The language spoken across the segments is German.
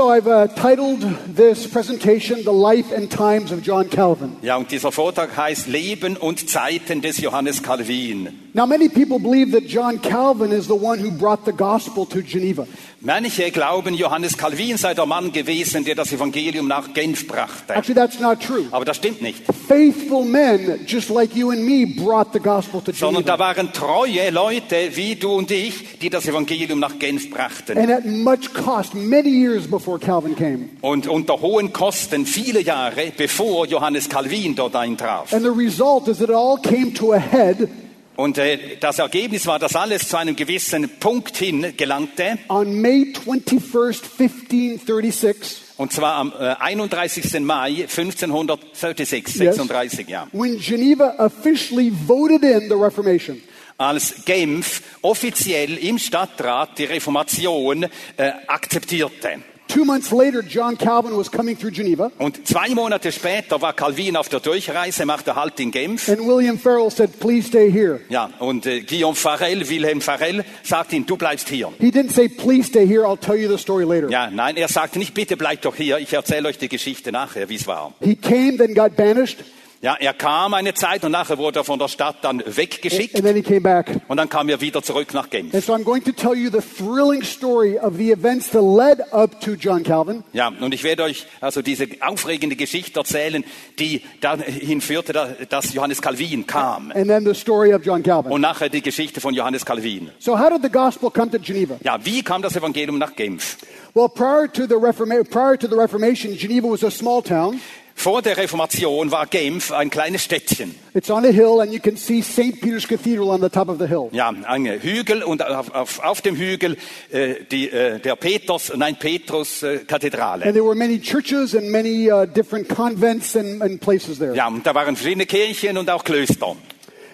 So I've uh, titled this presentation The Life and Times of John Calvin. Ja, und dieser Vortrag heißt Leben und Zeiten des Johannes Calvin. Now, many people believe that John Calvin is the one who brought the gospel to Geneva. Manche glauben, Johannes Calvin sei der Mann gewesen, der das Evangelium nach Genf brachte. Actually, that's not true. Aber das stimmt nicht. Faithful men, just like you and me, brought the gospel to Sondern da Geneva. waren treue Leute wie du und ich, die das Evangelium nach Genf brachten. And at much cost, many years before. Und unter hohen Kosten, viele Jahre bevor Johannes Calvin dort eintraf. And the result is that it all came to a head Und äh, das Ergebnis war, dass alles zu einem gewissen Punkt hin gelangte. on May 21st, 1536, Und zwar am äh, 31. Mai 1536, Yes. 36, ja. when Geneva officially voted in the Reformation. als Genf offiziell im Stadtrat die Reformation äh, akzeptierte. Two months later, John Calvin was coming through Geneva, Und zwei Monate später war Calvin auf der Durchreise, machte Halt in Genf. and William Farrell said, Please stay here. Ja, und äh, Guillaume Farel, Wilhelm Farel, sagte ihm, du bleibst hier. He didn't say, Please stay here, I'll tell you the story later. Ja, nein, er sagte nicht, bitte bleibt doch hier, ich erzähle euch die Geschichte nachher, wie es war. He came, then got banished, Ja, er kam eine Zeit und nachher wurde er von der Stadt dann weggeschickt and then he came back. und dann kam er wieder zurück nach Genf. And so I'm going to tell you the thrilling story of the events that led up to John Calvin. Ja, und ich werde euch also diese aufregende Geschichte erzählen, die dahin führte, da- dass Johannes Calvin kam. And then the story of John Calvin. Und nachher die Geschichte von Johannes Calvin. So, how did the gospel come to Geneva? Ja, wie kam das Evangelium nach Genf? Well, prior to the, Reforma- prior to the Reformation, Geneva was a small town. Vor der Reformation war Genf ein kleines Städtchen. It's on a hill, and you can see St. Peter's Cathedral on the top of the hill. Ja, ein Hügel und auf, auf, auf dem Hügel äh, die, äh, der Peters, nein, Petrus äh, Kathedrale. And there were many churches and many uh, different convents and, and places there. Ja, und da waren verschiedene Kirchen und auch Klöster.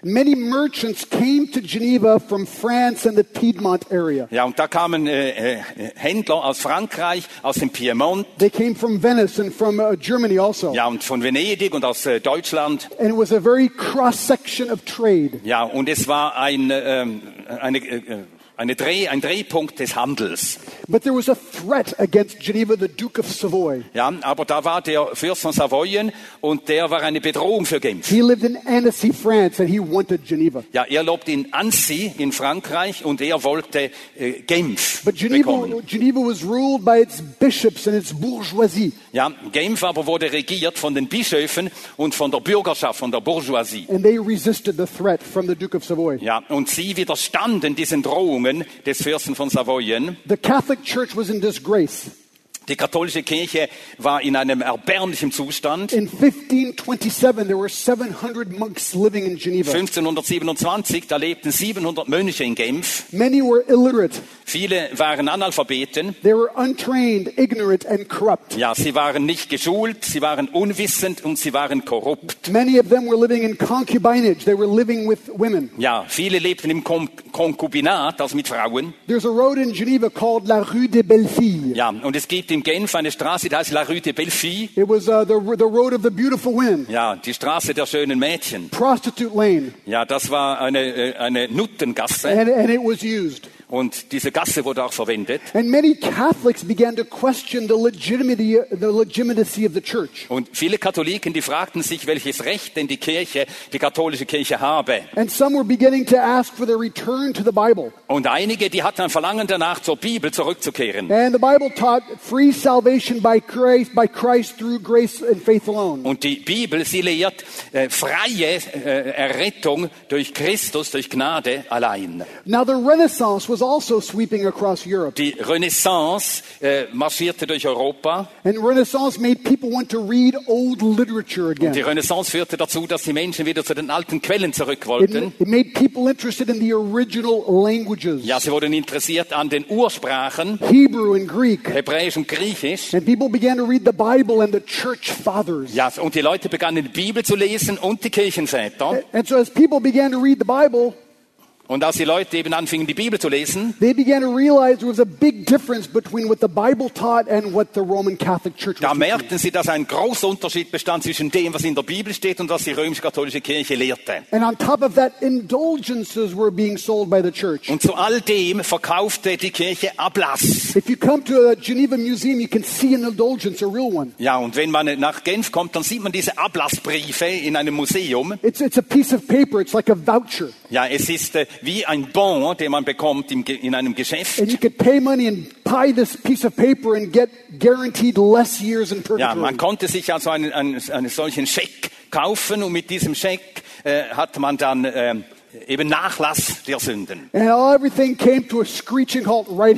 Many merchants came to Geneva from France and the Piedmont area. Ja, und da kamen äh, äh, Händler aus Frankreich, aus dem Piemont, They came from Venice and from uh, Germany also. ja, und von Venedig und aus äh, Deutschland. And it was a very cross section of trade. Ja, und es war ein, ähm, eine, äh, eine Dreh, ein Drehpunkt des Handels. But there was a threat against Geneva, the Duke of Savoy. Ja, aber da war der Fürst von Savoyen und der war eine Bedrohung für Genf. He lived in Annecy, France, and he wanted Geneva. Ja, er lobt in Annecy in Frankreich und er wollte äh, Genf But Geneva, bekommen. Geneva was ruled by its bishops and its bourgeoisie. Ja, Genf aber wurde regiert von den Bischöfen und von der Bürgerschaft, von der Bourgeoisie. And they resisted the threat from the Duke of Savoy. Ja, und sie widerstanden diesen Drohungen des Fürsten von Savoyen. The Catholic Church was in disgrace. Die katholische Kirche war in einem erbärmlichen Zustand. In 1527, there were 700 monks living in Geneva. 1527, da lebten 700 Mönche in Genf. Many were illiterate. Viele waren Analphabeten. They were untrained, ignorant, and corrupt. Ja, sie waren nicht geschult, sie waren unwissend und sie waren korrupt. Many of them were living in concubinage. They were living with women. Ja, viele lebten im Kon Konkubinat, also mit Frauen. There's a road in Geneva called La Rue des Belles Filles. Ja, und es gibt in Genf eine Straße, die heißt La Rue de Bellefille. It was uh, the, the road of the beautiful women. Ja, die Straße der schönen Mädchen. Prostitute lane. Ja, das war eine, äh, eine Nuttengasse And, and it was used. Und diese Gasse wurde auch verwendet. And many Catholics began to question the legitimacy, the legitimacy of the church. Und viele Katholiken, die fragten sich, welches Recht denn die Kirche, die katholische Kirche habe. And some were beginning to ask for the return to the Bible. Und einige, die hatten ein Verlangen danach, zur Bibel zurückzukehren. And the Bible taught free salvation by Christ, by Christ through grace and faith alone. Und die Bibel, sie lehrt äh, freie äh, Errettung durch Christus, durch Gnade allein. Now the Renaissance was also sweeping across Europe. Die Renaissance äh, marschierte durch Europa. And Renaissance made people want to read old literature Die again. Renaissance führte dazu, dass die Menschen wieder zu den alten Quellen zurück It, wollten. it made people interested in the original languages. Ja, sie wurden interessiert an den Ursprachen, Hebrew and Greek. Hebräisch und Griechisch. And people began to read the Bible and the church fathers. Ja, und die Leute begannen die Bibel zu lesen und die Kirchenväter. And so as people began to read the Bible, Und als die Leute eben anfingen, die Bibel zu lesen, they began to realize there was a big difference between what the Bible taught and what the Roman Catholic Church da merkten sie, dass ein großer Unterschied bestand zwischen dem, was in der Bibel steht und was die römisch-katholische Kirche lehrte. And on top of that, indulgences were being sold by the church. Und zu all dem verkaufte die Kirche Ablass. If you come to a Geneva museum, you can see an indulgence, a real one. Ja, und wenn man nach Genf kommt, dann sieht man diese Ablassbriefe in einem Museum. It's, it's a piece of paper. It's like a voucher. Ja, es ist äh, wie ein Bon, den man bekommt in einem Geschäft. And you could pay money and buy this piece of paper and get guaranteed less years in Ja, purgatory. man konnte sich also einen, einen, einen solchen Scheck kaufen und mit diesem Scheck äh, hat man dann äh, eben Nachlass der Sünden. and all, everything came to a screeching halt right.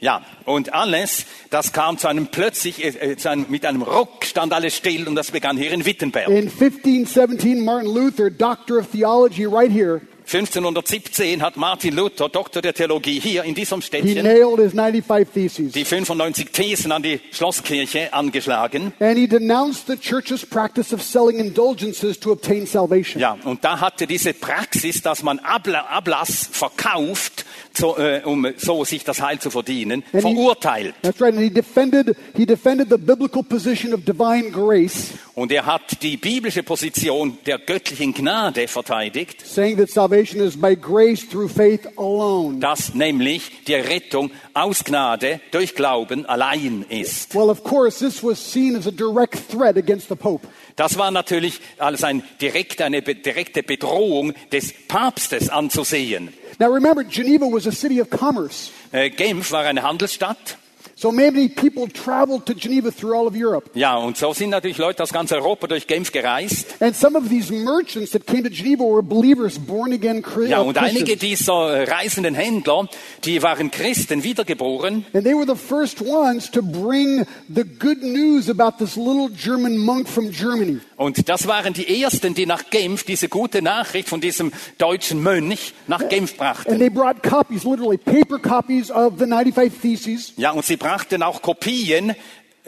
Ja, und alles, das kam zu einem plötzlich, äh, äh, zu einem, mit einem Ruck stand alles still und das begann hier in Wittenberg. In 1517, Martin Luther, doctor of theology, right here, 1517 hat Martin Luther, Doktor der Theologie, hier in diesem he Städtchen nailed his 95 Theses. die 95 Thesen an die Schlosskirche angeschlagen. And he denounced the church's practice of selling indulgences to obtain salvation. Ja, und da hatte diese Praxis, dass man Abla Ablass verkauft, so, äh, um so sich das Heil zu verdienen, And he- verurteilt. That's right. And he defended, he defended the biblical position of divine grace, Und er hat die biblische Position der göttlichen Gnade verteidigt, saying that salvation is by grace through faith alone. dass nämlich die Rettung aus Gnade durch Glauben allein ist. Well, of course, this was seen as a direct threat against the Pope. Das war natürlich als ein direkt, eine direkte Bedrohung des Papstes anzusehen. Now remember, Geneva was a city of commerce. Äh, Genf war eine Handelsstadt. So many people traveled to Geneva through all of Europe. Ja, und so sind natürlich Leute aus ganz Europa durch Genf gereist. And some of these merchants that came to Geneva were believers, born again Chri- Ja, uh, und einige Christians. dieser äh, reisenden Händler, die waren Christen, wiedergeboren. And they were the first ones to bring the good news about this little German monk from Germany. Und das waren die ersten, die nach Genf diese gute Nachricht von diesem deutschen Mönch nach Genf And brachten. they brought copies, literally paper copies of the 95 Theses. Ja, und sie brachten auch Kopien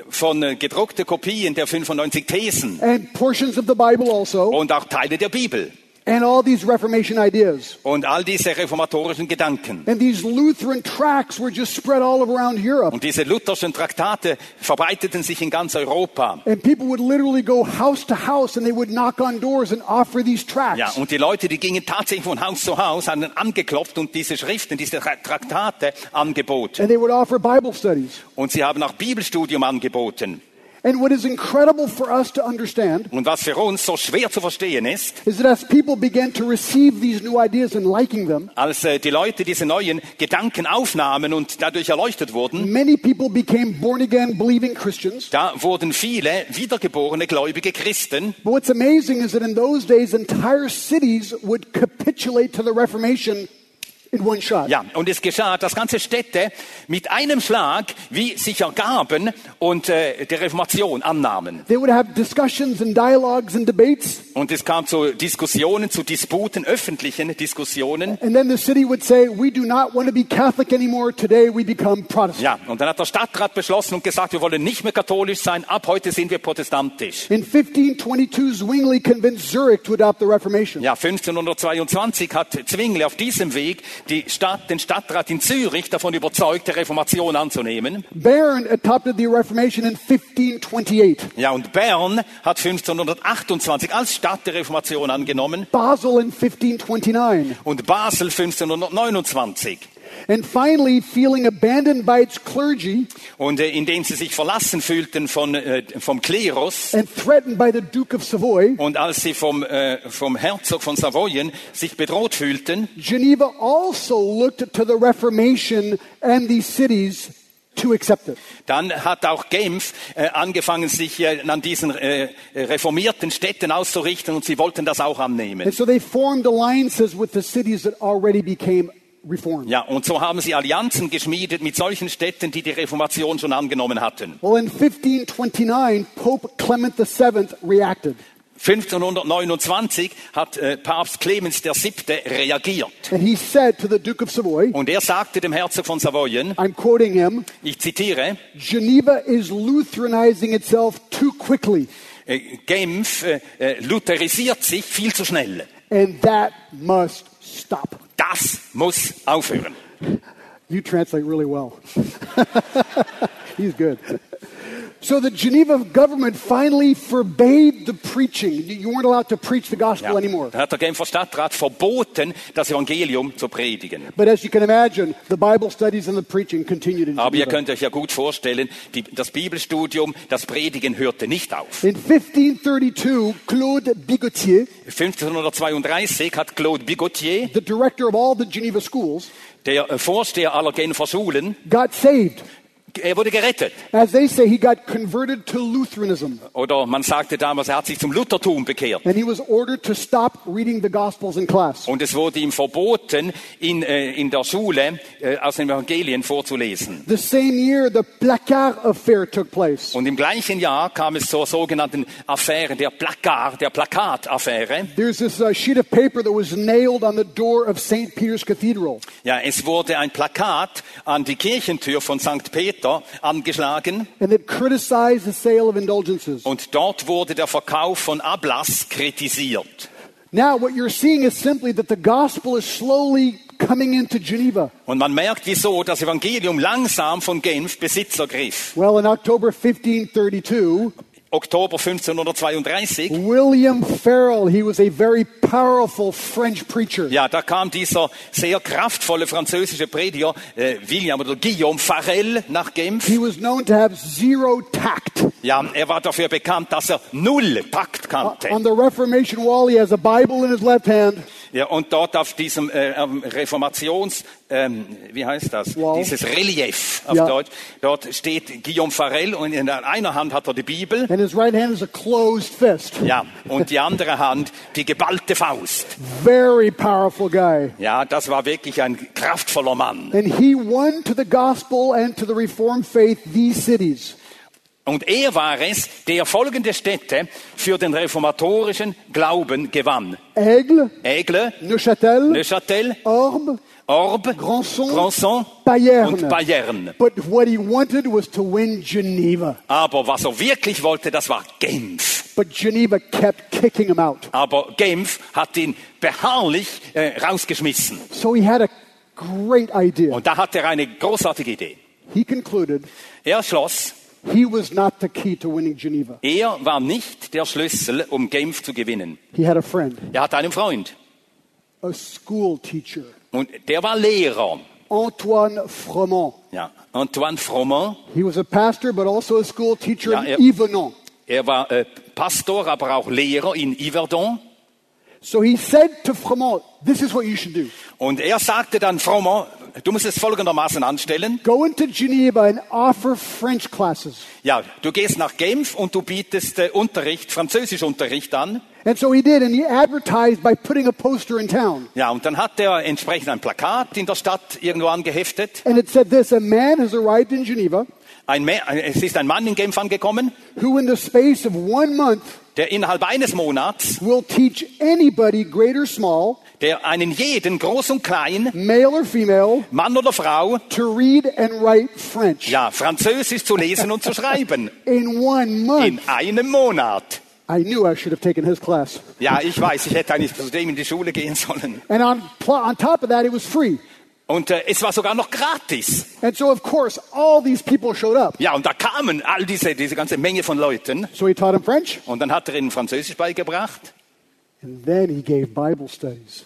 von äh, gedruckte Kopien der 95 Thesen and portions of the Bible also, und auch Teile der Bibel and all these Reformation ideas. und all diese reformatorischen Gedanken. And these Lutheran tracts were just spread all around Europe. Und diese lutherschen Traktate verbreiteten sich in ganz Europa. And people would literally go house to house and they would knock on doors and offer these tracts. Ja, und die Leute, die gingen tatsächlich von Haus zu Haus, haben angeklopft und diese Schriften, diese Tra- Traktate angeboten. And they would offer Bible studies. Und sie haben auch Bibelstudium angeboten. And what is incredible for us to understand Und was für uns so schwer zu verstehen ist, is that as people began to receive these new ideas and liking them, als äh, die Leute diese neuen Gedanken aufnahmen und dadurch erleuchtet wurden, many people became born again believing Christians. da wurden viele wiedergeborene gläubige Christen. But what's amazing is that in those days, entire cities would capitulate to the Reformation in one shot. Ja, und es geschah, dass ganze Städte mit einem Schlag wie sich ergaben und äh, der Reformation annahmen. They would have discussions and dialogues and debates, Und es kam zu Diskussionen, zu Disputen, öffentlichen Diskussionen. and then the city would say, We do not want to be Catholic anymore. Today we become Protestant. Ja, und dann hat der Stadtrat beschlossen und gesagt, wir wollen nicht mehr katholisch sein, ab heute sind wir protestantisch. In 1522, Zwingli convinced Zurich to adopt the Reformation. Ja, 1522 hat Zwingli auf diesem Weg die Stadt, den Stadtrat in Zürich davon überzeugt, die Reformation anzunehmen. Bern adopted the Reformation in 1528. Ja, und Bern hat 1528 als Stadt die Reformation angenommen Basel in 1529. und Basel 1529. And finally, feeling abandoned by its clergy Und äh, indem sie sich verlassen fühlten von, äh, vom Klerus and threatened by the Duke of Savoy, und als sie vom, äh, vom Herzog von Savoyen sich bedroht fühlten, Geneva also looked to the Reformation and these cities to accept it. dann hat auch Genf äh, angefangen, sich äh, an diesen äh, reformierten Städten auszurichten und sie wollten das auch annehmen. And so they formed alliances with the cities that already became reformed. Ja, und so haben sie Allianzen geschmiedet mit solchen Städten, die die Reformation schon angenommen hatten. Well, in 1529, Pope Clement VII reacted. 1529 hat äh, Papst Clemens VII. reagiert. And he said to the Duke of Savoy, Und er sagte dem Herzog von Savoyen, I'm quoting him, ich zitiere, Geneva is Lutheranizing itself too quickly, äh, Genf äh, äh, lutherisiert sich viel zu schnell. and that must stop. Das muss aufhören. You translate really well. He's good. So the Geneva government finally forbade the preaching. You weren't allowed to preach the gospel Ja. anymore. Da hat der Genfer Stadtrat verboten, das Evangelium zu predigen. But as you can imagine, the Bible studies and the preaching continued in Aber ihr Geneva. könnt euch ja gut vorstellen, die, das Bibelstudium, das Predigen hörte nicht auf. In 1532, Claude Bigotier, 1532 hat Claude Bigotier, the director of all the Geneva schools, der äh, Vorsteher aller Genfer Schulen, got saved. Er wurde gerettet. As they say, he got converted to Lutheranism. Oder man sagte damals, er hat sich zum Luthertum bekehrt. And he was ordered to stop reading the Gospels in class. Und es wurde ihm verboten, in, äh, in der Schule äh, aus den Evangelien vorzulesen. The same year, the Placard affair took place. Und im gleichen Jahr kam es zur sogenannten Affäre der Plakat, der Plakataffäre. There's this uh, sheet of paper that was nailed on the door of St. Peter's Cathedral. Ja, es wurde ein Plakat an die Kirchentür von St. Peter angeschlagen And it criticized the sale of indulgences. und dort wurde der Verkauf von Ablass kritisiert. Now, what you're seeing is simply that the gospel is slowly coming into Geneva. Und man merkt, wieso das Evangelium langsam von Genf Besitz ergriff. Well, in October 1532, Oktober 1532, William Farel, he was a very powerful French preacher. ja, da kam dieser sehr kraftvolle französische Prediger, äh, William oder Guillaume Farel nach Genf. He was known to have zero tact. Ja, er war dafür bekannt, dass er null Takt kannte. On the Reformation wall, he has a Bible in his left hand. Ja, und dort auf diesem äh, Reformations, ähm, wie heißt das? Wow. Dieses Relief auf Ja. Deutsch. Dort steht Guillaume Farel und in einer Hand hat er die Bibel. And his right hand is a closed fist. Ja, und die andere Hand die geballte Faust. Very powerful guy. Ja, das war wirklich ein kraftvoller Mann. And he won to the gospel and to the Reformed faith these cities. Und er war es, der folgende Städte für den reformatorischen Glauben gewann. Aigle, Aigle, Neuchâtel, Neuchâtel, Orbe, Orbe, Grandson, Grandson Bayern. und Bayern. But what he wanted was to win Geneva. Aber was er wirklich wollte, das war Genf. But Geneva kept kicking him out. Aber Genf hat ihn beharrlich äh, rausgeschmissen. So he had a great idea. Und da hat er eine großartige Idee. He concluded Er schloss, he was not the key to winning Geneva. er war nicht der Schlüssel, um Genf zu gewinnen. He had a friend, Er hatte einen Freund a school teacher, und der war Lehrer. Antoine Froment. Ja, Antoine Froment. He was a pastor, but also a school teacher Ja, in er- Yvenon. Er war äh, Pastor, aber auch Lehrer in Yverdon. So he said to Froment, this is what you should do. Und er sagte dann Froment, du musst es folgendermaßen anstellen. Go into Geneva and offer French classes. Ja, du gehst nach Genf und du bietest äh, Unterricht, Französischunterricht an. And so he did, and he advertised by putting a poster in town. Ja, und dann hat er entsprechend ein Plakat in der Stadt irgendwo angeheftet. And it said this A man has arrived in Geneva Ein Mä- es ist ein Mann in Genf angekommen, who, in the space of one month, der innerhalb eines Monats, will teach anybody, great or small, der einen jeden, groß und klein, male or female, Mann oder Frau, to read and write French ja, Französisch zu lesen und zu schreiben. in one In month. einem Monat. I knew I should have taken his class. Ja, ich weiß, ich hätte eigentlich zu dem in die Schule gehen sollen. And on, on top of that, it was free. Und äh, es war sogar noch gratis. And so, of course, all these people showed up. Ja, und da kamen all diese, diese ganze Menge von Leuten. So he taught them French, Und dann hat er ihnen Französisch beigebracht. And then he gave Bible studies.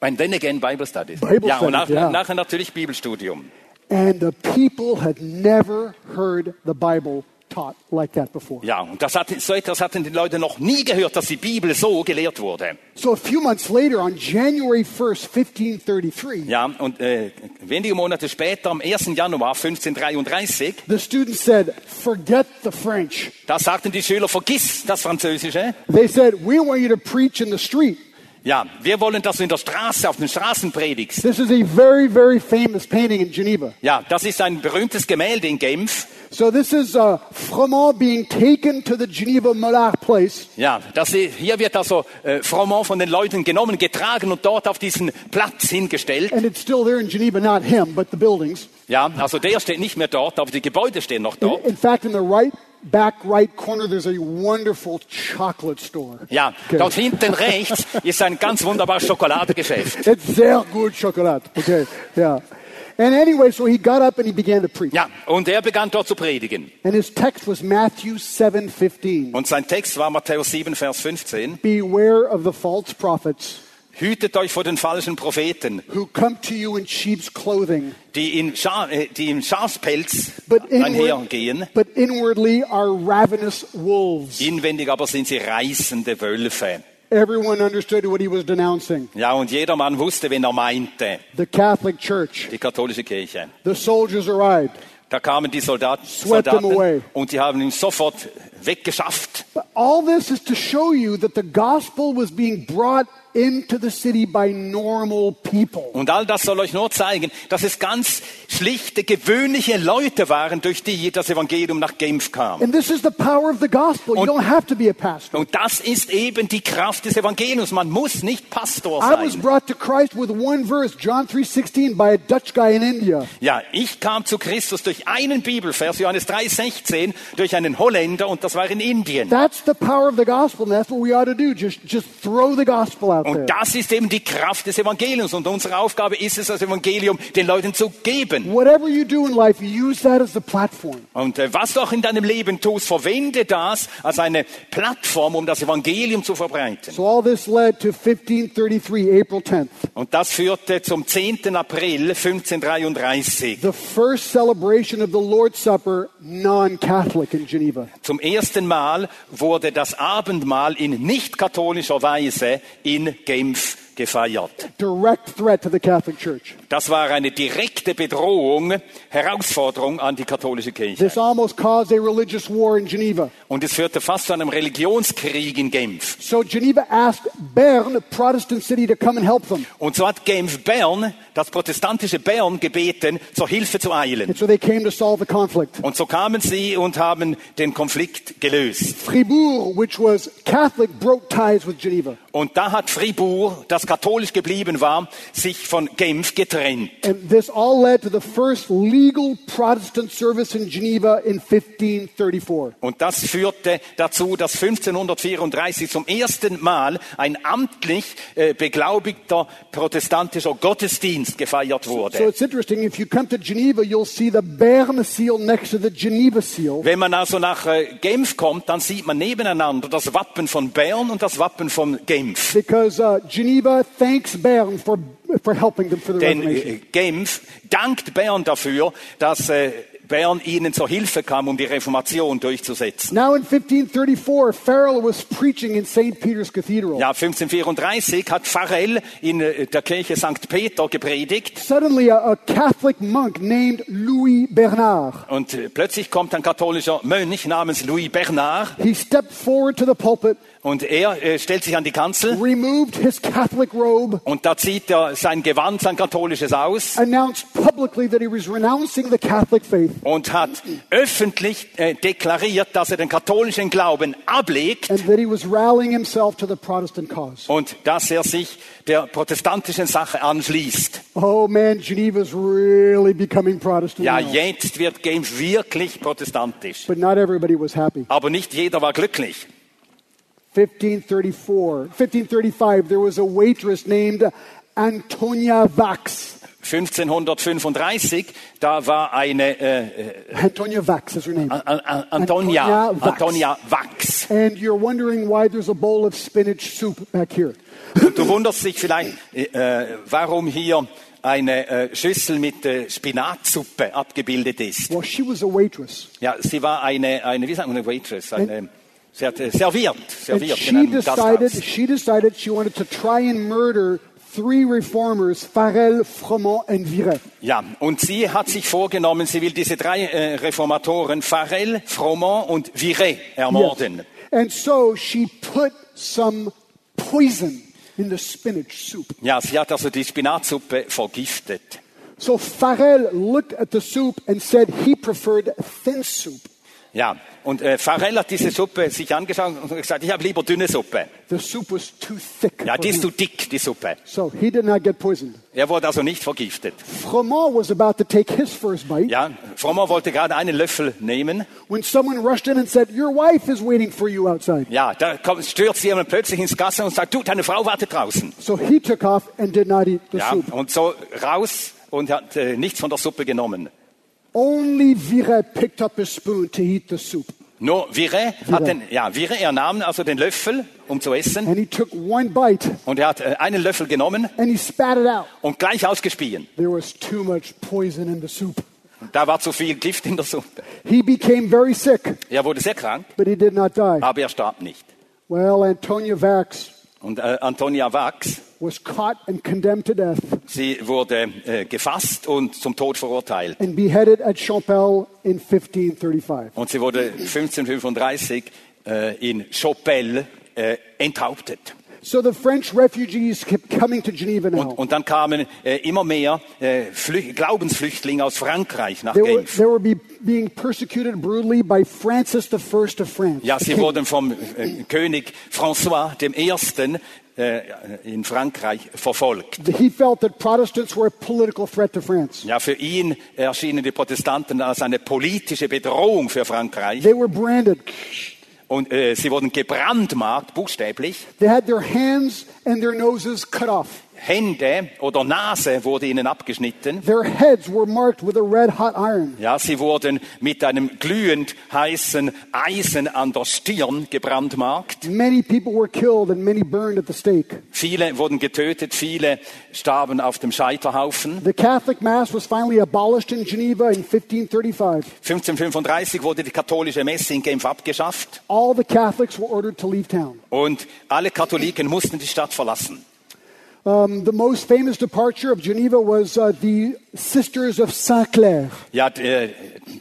And then again Bible Studies. Bible ja, und nach, Studies, ja. nachher natürlich Bibelstudium. And the people had never heard the Bible taught like that before. Ja, und das hat, so etwas hatten die Leute noch nie gehört, dass die Bibel so gelehrt wurde. So a few months later, on January 1st, 1533, Ja, und äh, wenige Monate später, am 1. Januar 1533, the students said, Forget the French. da sagten die Schüler, vergiss das Französische. They said, We want you to preach in the street. Ja, wir wollen, dass du in der Straße, auf den Straßen predigst. This is a very, very famous painting in Geneva. Ja, das ist ein berühmtes Gemälde in Genf. So this is uh, Froment being taken to the Geneva Mollard place. Ja, das, hier wird also äh, Froment von den Leuten genommen, getragen und dort auf diesen Platz hingestellt. And it's still there in Geneva, not him, but the buildings. Ja, also der steht nicht mehr dort, aber die Gebäude stehen noch In, dort. in fact, in the right back right corner, there's a wonderful chocolate store. Ja, Okay. dort hinten rechts ist ein ganz wunderbares Schokoladengeschäft. It's sehr gut Chocolate. Okay, yeah. And anyway, so he got up and he began to preach. Ja, und er begann dort zu predigen. And his text was Matthew 7:15. Und sein Text war Matthäus 7, Vers 15. Beware of the false prophets Hütet euch vor den falschen Propheten, who come to you in sheep's clothing, die, in Scha äh, die im Schafspelz inward, einhergehen. but inwardly are ravenous wolves. Inwendig aber sind sie reißende Wölfe. Everyone understood what he was denouncing. Ja, und jedermann wusste, wen er meinte. The Catholic Church, Die katholische Kirche. the soldiers arrived. Da kamen die Soldaten. Soldaten und die haben ihn sofort weggeschafft. But all this is to show you that the gospel was being brought into the city by normal people. Und all das soll euch nur zeigen, dass es ganz schlichte, gewöhnliche Leute waren, durch die das Evangelium nach Genf kam. And this is the power of the gospel. You Und- don't have to be a pastor. Und das ist eben die Kraft des Evangeliums. Man muss nicht Pastor I was sein. brought to Christ with one verse, John 3:16 by a Dutch guy in India. Ja, ich kam zu Christus durch einen Bibelvers, Johannes 3,16, durch einen Holländer und das war in Indien. That's the power of the gospel, and that's what we ought to do. Just just throw the gospel out. Und das ist eben die Kraft des Evangeliums. Und unsere Aufgabe ist es, das Evangelium den Leuten zu geben. Whatever you do in life, use that as the platform. Und äh, was du auch in deinem Leben tust, verwende das als eine Plattform, um das Evangelium zu verbreiten. So all this led to 1533, April 10th, Und das führte zum 10. April 1533, the first celebration of the Lord's Supper non-Catholic in Geneva. zum ersten Mal wurde das Abendmahl in nicht-katholischer Weise in Genf gefeiert. Direct threat to the Catholic Church. Das war eine direkte Bedrohung, Herausforderung an die katholische Kirche. This almost caused a religious war in Geneva. Und es führte fast zu einem Religionskrieg in Genf. So Geneva asked Bern, a Protestant city, to come and help them. Und so hat Genf Bern, das protestantische Bern, gebeten, zur Hilfe zu eilen. And so they came to solve the conflict. Und so kamen sie und haben den Konflikt gelöst. Fribourg, which was Catholic, broke ties with Geneva. Und da hat Fribourg, das katholisch geblieben war, sich von Genf getrennt. And this all led to the first legal Protestant service in Geneva in 1534. Und das führte dazu, dass 1534 zum ersten Mal ein amtlich äh, beglaubigter protestantischer Gottesdienst gefeiert So wurde. it's interesting. If you come to Geneva, you'll see the Bern seal next to the Geneva seal. Wenn man also nach äh, Genf kommt, dann sieht man nebeneinander das Wappen von Bern und das Wappen von Genf. Because uh, Geneva thanks Bern for, for helping them for the Denn äh, Genf dankt Bern dafür, dass äh, Bern ihnen zur Hilfe kam, um die Reformation durchzusetzen. Now in 1534, Farrell was preaching in St. Peter's Cathedral. Ja, 1534 hat Farel in äh, der Kirche St. Peter gepredigt Suddenly, a, a Catholic monk named Louis Bernard, und äh, plötzlich kommt ein katholischer Mönch namens Louis Bernard he stepped forward to the pulpit, und er äh, stellt sich an die Kanzel removed his Catholic robe, und da zieht er sein Gewand, sein katholisches aus announced publicly that he was renouncing the Catholic faith, und hat öffentlich äh, deklariert, dass er den katholischen Glauben ablegt and that he was rallying himself to the Protestant cause. und dass er sich der protestantischen Sache anschließt. Oh man, Geneva's really becoming Protestant. Ja, jetzt wird Genf wirklich protestantisch. But not everybody was happy. Aber nicht jeder war glücklich. 1534, 1535, there was a waitress named Antonia Vax. 1535, da war eine äh, äh, Antonia Vax is her name. An- An- Antonia, Antonia. Antonia Wachs. And you're wondering why there's a bowl of spinach soup back here. Und du wunderst dich vielleicht, äh, warum hier eine äh, Schüssel mit äh, Spinatsuppe abgebildet ist. Well, she was a waitress. Ja, sie war eine, eine wie sagt man, eine Waitress, eine, sie hat äh, serviert, serviert in she einem decided, Gasthaus. she decided she wanted to try and murder three reformers, Farel, Froment, and Viret. Ja, und sie hat sich vorgenommen, sie will diese drei äh, Reformatoren, Farel, Froment und Viret, ermorden. And so she put some poison in the spinach soup. Ja, sie hat also die Spinatsuppe vergiftet. So Farel looked at the soup and said he preferred thin soup. Ja, und äh, Farrell hat diese Suppe sich angeschaut und gesagt, ich habe lieber dünne Suppe. The soup was too thick. Ja, die ist zu dick, die Suppe. So he did not get poisoned. Er wurde also nicht vergiftet. Froment was about to take his first bite Ja, Frommer wollte gerade einen Löffel nehmen. when someone rushed in and said, Your wife is waiting for you outside. Ja, da kommt, stürzt jemand plötzlich ins Gasse und sagt, du, deine Frau wartet draußen. So he took off and did not eat the Ja, soup. und so raus und hat äh, nichts von der Suppe genommen. Only Viret picked up his spoon to eat the soup. Nur Vire hat den, ja, Vire, er nahm also den Löffel, um zu essen, And he took one bite und er hat äh, einen Löffel genommen and he spat it out. und gleich ausgespien. There was too much poison in the soup. Da war zu viel Gift in der Suppe. He became very sick, Er wurde sehr krank, but he did not die. aber er starb nicht. Well, Antonia Vax Und äh, Antonia Wachs, was caught and condemned to death sie wurde äh, gefasst und zum Tod verurteilt. and beheaded at Champel in 1535. Und sie wurde 1535 äh, in Chapelle äh, enthauptet. So the French refugees kept coming to Geneva now. Und, und dann kamen äh, immer mehr äh, Flü Glaubensflüchtlinge aus Frankreich nach They were, Genf. they were be, being persecuted brutally by Francis I of France. Ja, sie wurden vom äh, König François dem Ersten äh, in Frankreich verfolgt. He felt that Protestants were a political threat to France. Ja, für ihn erschienen die Protestanten als eine politische Bedrohung für Frankreich. They were branded. Und äh, sie wurden gebrandmarkt, buchstäblich. They had their hands and their noses cut off. Hände oder Nase wurde ihnen abgeschnitten. Their heads were marked with a red hot iron. Ja, sie wurden mit einem glühend heißen Eisen an der Stirn gebrandmarkt. Many people were killed and many burned at the stake. Viele wurden getötet, viele starben auf dem Scheiterhaufen. The Catholic Mass was finally abolished in Geneva in 1535. 1535 wurde die katholische Messe in Genf abgeschafft All the Catholics were ordered to leave town. und alle Katholiken mussten die Stadt verlassen. Um, the most famous departure of Geneva was uh, the Sisters of Saint Clair. Ja, der,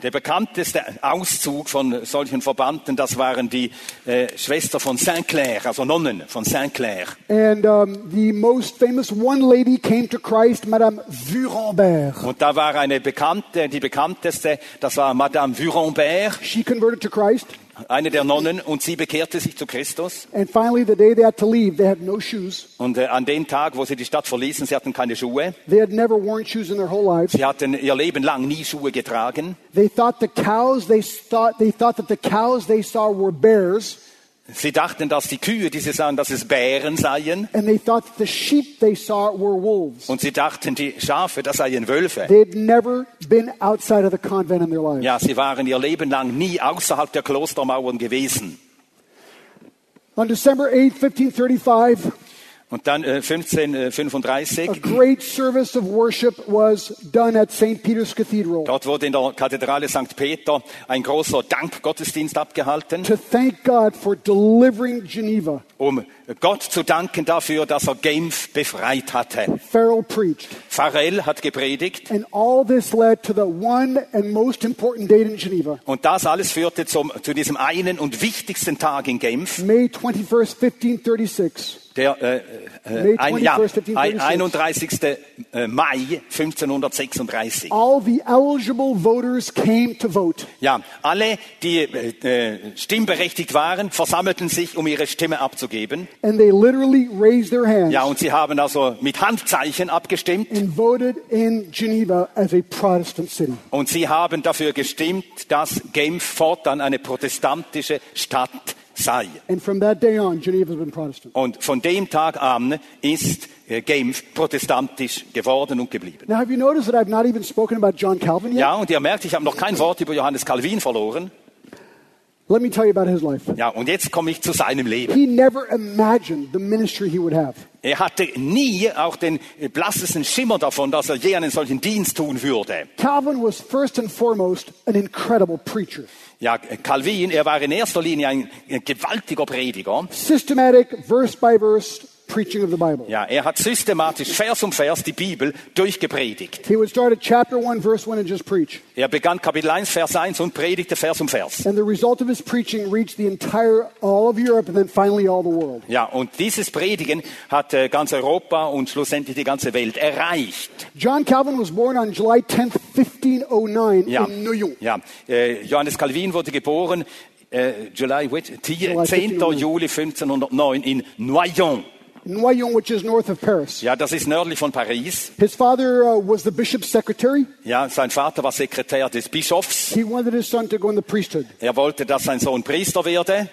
der bekannteste Auszug von solchen Verbannten, das waren die äh, Schwester von Saint Clair, also Nonnen von Saint Clair. And um, the most famous one lady came to Christ, Madame Vurenberg. Und da war eine bekannte, die bekannteste, das war Madame Vurenberg, She converted to Christ. Eine der Nonnen, und sie bekehrte sich zu Christus. And finally, the day they had to leave, they had no shoes. Und äh, an dem Tag, wo sie die Stadt verließen, sie hatten keine Schuhe. They had never worn shoes in their whole lives. Sie hatten ihr Leben lang nie Schuhe getragen. They thought the cows they thought they thought that the cows they saw were bears, Sie dachten, dass die Kühe, die sie sahen, dass es Bären seien. and they thought that the sheep they saw were wolves. Und sie dachten, die Schafe, das seien Wölfe. They had never been outside of the convent in their lives. Ja, sie waren ihr Leben lang nie außerhalb der Klostermauern gewesen. On December 8, 1535, Und dann äh, 1535, a great service of worship was done at St. Peter's Cathedral dort wurde in der Kathedrale St. Peter ein großer Dankgottesdienst abgehalten, to thank God for delivering Geneva. um Gott zu danken dafür, dass er Genf befreit hatte. Farrell hat gepredigt And all this led to the one and most important date in Geneva, und das alles führte zum, zu diesem einen und wichtigsten Tag in Genf, May 21st, 1536. der äh, äh, ein, ja, 21st, ein, 1536. 31. äh, Mai 1536. All the eligible voters came to vote. Ja, alle, die äh, äh, stimmberechtigt waren, versammelten sich, um ihre Stimme abzugeben. And they literally raised their hands Ja, und sie haben also mit Handzeichen abgestimmt and voted in Geneva as a Protestant city. und sie haben dafür gestimmt, dass Genf fortan eine protestantische Stadt sei. And from that day on. Und von dem Tag an ist äh, Genf protestantisch geworden und geblieben. Now, have you noticed that I've not even spoken about John Calvin yet? Ja, und ihr merkt, ich habe noch kein Wort über Johannes Calvin verloren. Let me tell you about his life. Ja, und jetzt komme ich zu seinem Leben. He never imagined the ministry he would have. Er hatte nie auch den äh, blassesten Schimmer davon, dass er je einen solchen Dienst tun würde. Calvin was first and foremost an incredible preacher. Ja, Calvin, er war in erster Linie ein, gewaltiger Prediger. Systematic, verse by verse preaching of the Bible. Ja, er hat systematisch Vers um Vers die Bibel durchgepredigt. He would start at chapter 1, verse 1, and just preach. Er begann Kapitel 1, Vers 1 und predigte Vers um Vers. And the result of his preaching reached the entire, all of Europe, and then finally all the world. Ja, und dieses Predigen hat äh, ganz Europa und schlussendlich die ganze Welt erreicht. John Calvin was born on July 10th, 1509 Ja, in Noyon. ja. Äh, Johannes Calvin wurde geboren äh, July, wait, 10. July 1509. Juli 1509 in Noyon. Noyon, which is north of Paris. Ja, das ist nördlich von Paris. His father uh, was the bishop's secretary. Ja, sein Vater war Sekretär des Bischofs. He wanted his son to go in the priesthood. Er wollte, dass sein Sohn Priester werde.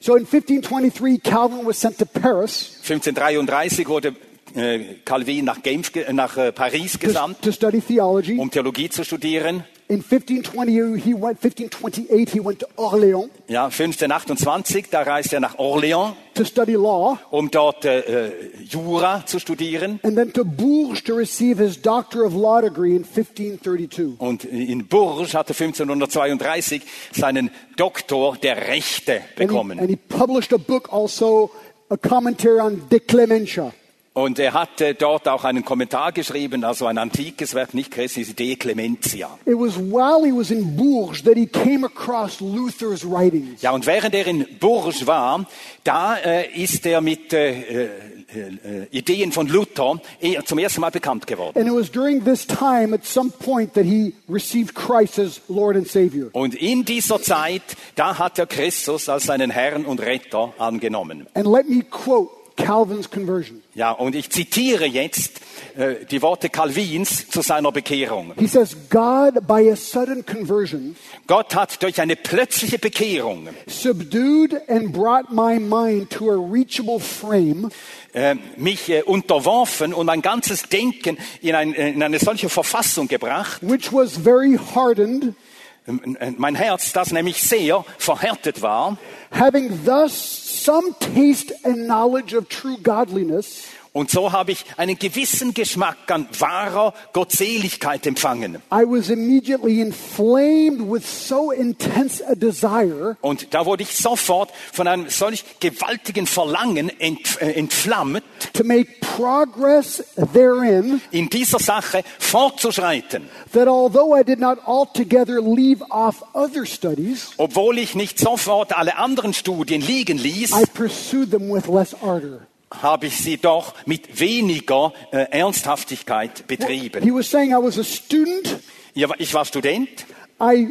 So in 1523, Calvin was sent to Paris 1533 wurde äh, Calvin nach, Genf, ge- nach äh, Paris to, gesandt, to study theology. um Theologie zu studieren. In 1520, he went, 1528, he went to Orléans Ja, 1528, da reiste er nach Orléans, to study law, um dort äh, äh, Jura zu studieren. and then to Bourges to receive his Doctor of Law degree in 1532. Und in Bourges hatte 1532 seinen Doktor der Rechte And he, bekommen. and he published a book also, a commentary on De Clementia. Und er hatte dort auch einen Kommentar geschrieben, also ein antikes Werk, nicht christliches De Clementia. It was while he was in Bourges that he came across Luther's writings. Ja, und während er in Bourges war, da äh, ist er mit äh, äh, äh, Ideen von Luther eher zum ersten Mal bekannt geworden. And it was during this time, at some point, that he received Christ as Lord and Savior. Und in dieser Zeit, da hat er Christus als seinen Herrn und Retter angenommen. And let me quote Calvin's conversion. Ja, und ich zitiere jetzt äh, die Worte Calvins zu seiner Bekehrung. He says, God, by a sudden conversion, Gott hat durch eine plötzliche Bekehrung subdued and brought my mind to a reachable frame äh, mich äh, unterworfen und mein ganzes Denken in, ein, in eine solche Verfassung gebracht, which was very hardened, mein Herz, das nämlich sehr verhärtet war, having thus some taste and knowledge of true godliness, und so habe ich einen gewissen Geschmack an wahrer Gottseligkeit empfangen. I was immediately inflamed with so intense a desire Und da wurde ich sofort von einem solch gewaltigen Verlangen ent, äh, entflammt, to make progress therein in dieser Sache fortzuschreiten. that although I did not altogether leave off other studies, Obwohl ich nicht sofort alle anderen Studien liegen ließ, I pursued them with less ardor. Habe ich sie doch mit weniger äh, Ernsthaftigkeit betrieben. He was saying I was a student, Ja, Ich war Student, I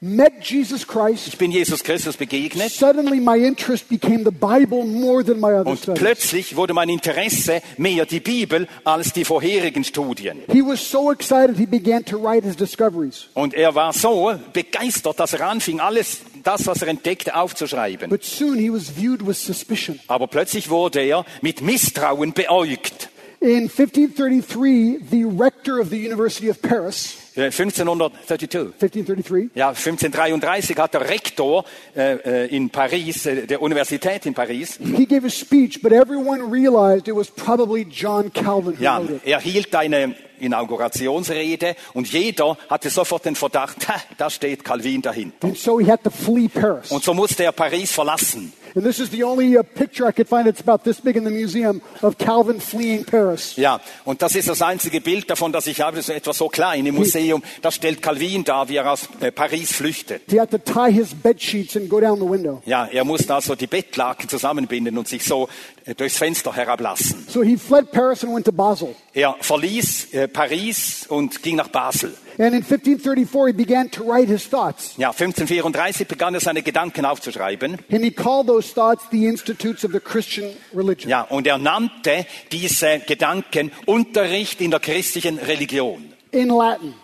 met Jesus Christ. ich bin Jesus Christus begegnet Suddenly, my interest became the Bible more than my other und studies. plötzlich wurde mein Interesse mehr die Bibel als die vorherigen Studien. He was so excited, he began to write his discoveries. Und er war so begeistert, dass er anfing, alles das, was er entdeckte, aufzuschreiben. But soon he was viewed with suspicion. Aber plötzlich wurde er mit Misstrauen beäugt. In 1533, the rector of the University of Paris, Äh, 1532. 1533, Ja, 1533 hat der Rektor äh, äh, in Paris, äh, der Universität in Paris, he gave a speech, but everyone realized it was probably John Calvin who ja, wrote it. er hielt eine Inaugurationsrede und jeder hatte sofort den Verdacht, "Ha, da steht Calvin dahinter. And so he had to flee Paris. Und so musste er Paris verlassen. And this is the only uh, picture I could find that's about this big in the museum of Calvin fleeing Paris. Ja, und das ist das einzige Bild davon, das ich habe, das ist etwas so klein im Museum. Da stellt Calvin dar, wie er aus äh, Paris flüchtet. He had to tie his bed sheets and go down the window. Ja, er musste also die Bettlaken zusammenbinden und sich so äh, durchs Fenster herablassen. So he fled Paris and went to Basel. Er verließ äh, Paris und ging nach Basel. And in 1534, he began to write his thoughts. Ja, 1534 begann er seine Gedanken aufzuschreiben. And he called those thoughts the institutes of the Christian religion. Ja, und er nannte diese Gedanken Unterricht in der christlichen Religion. In Latin.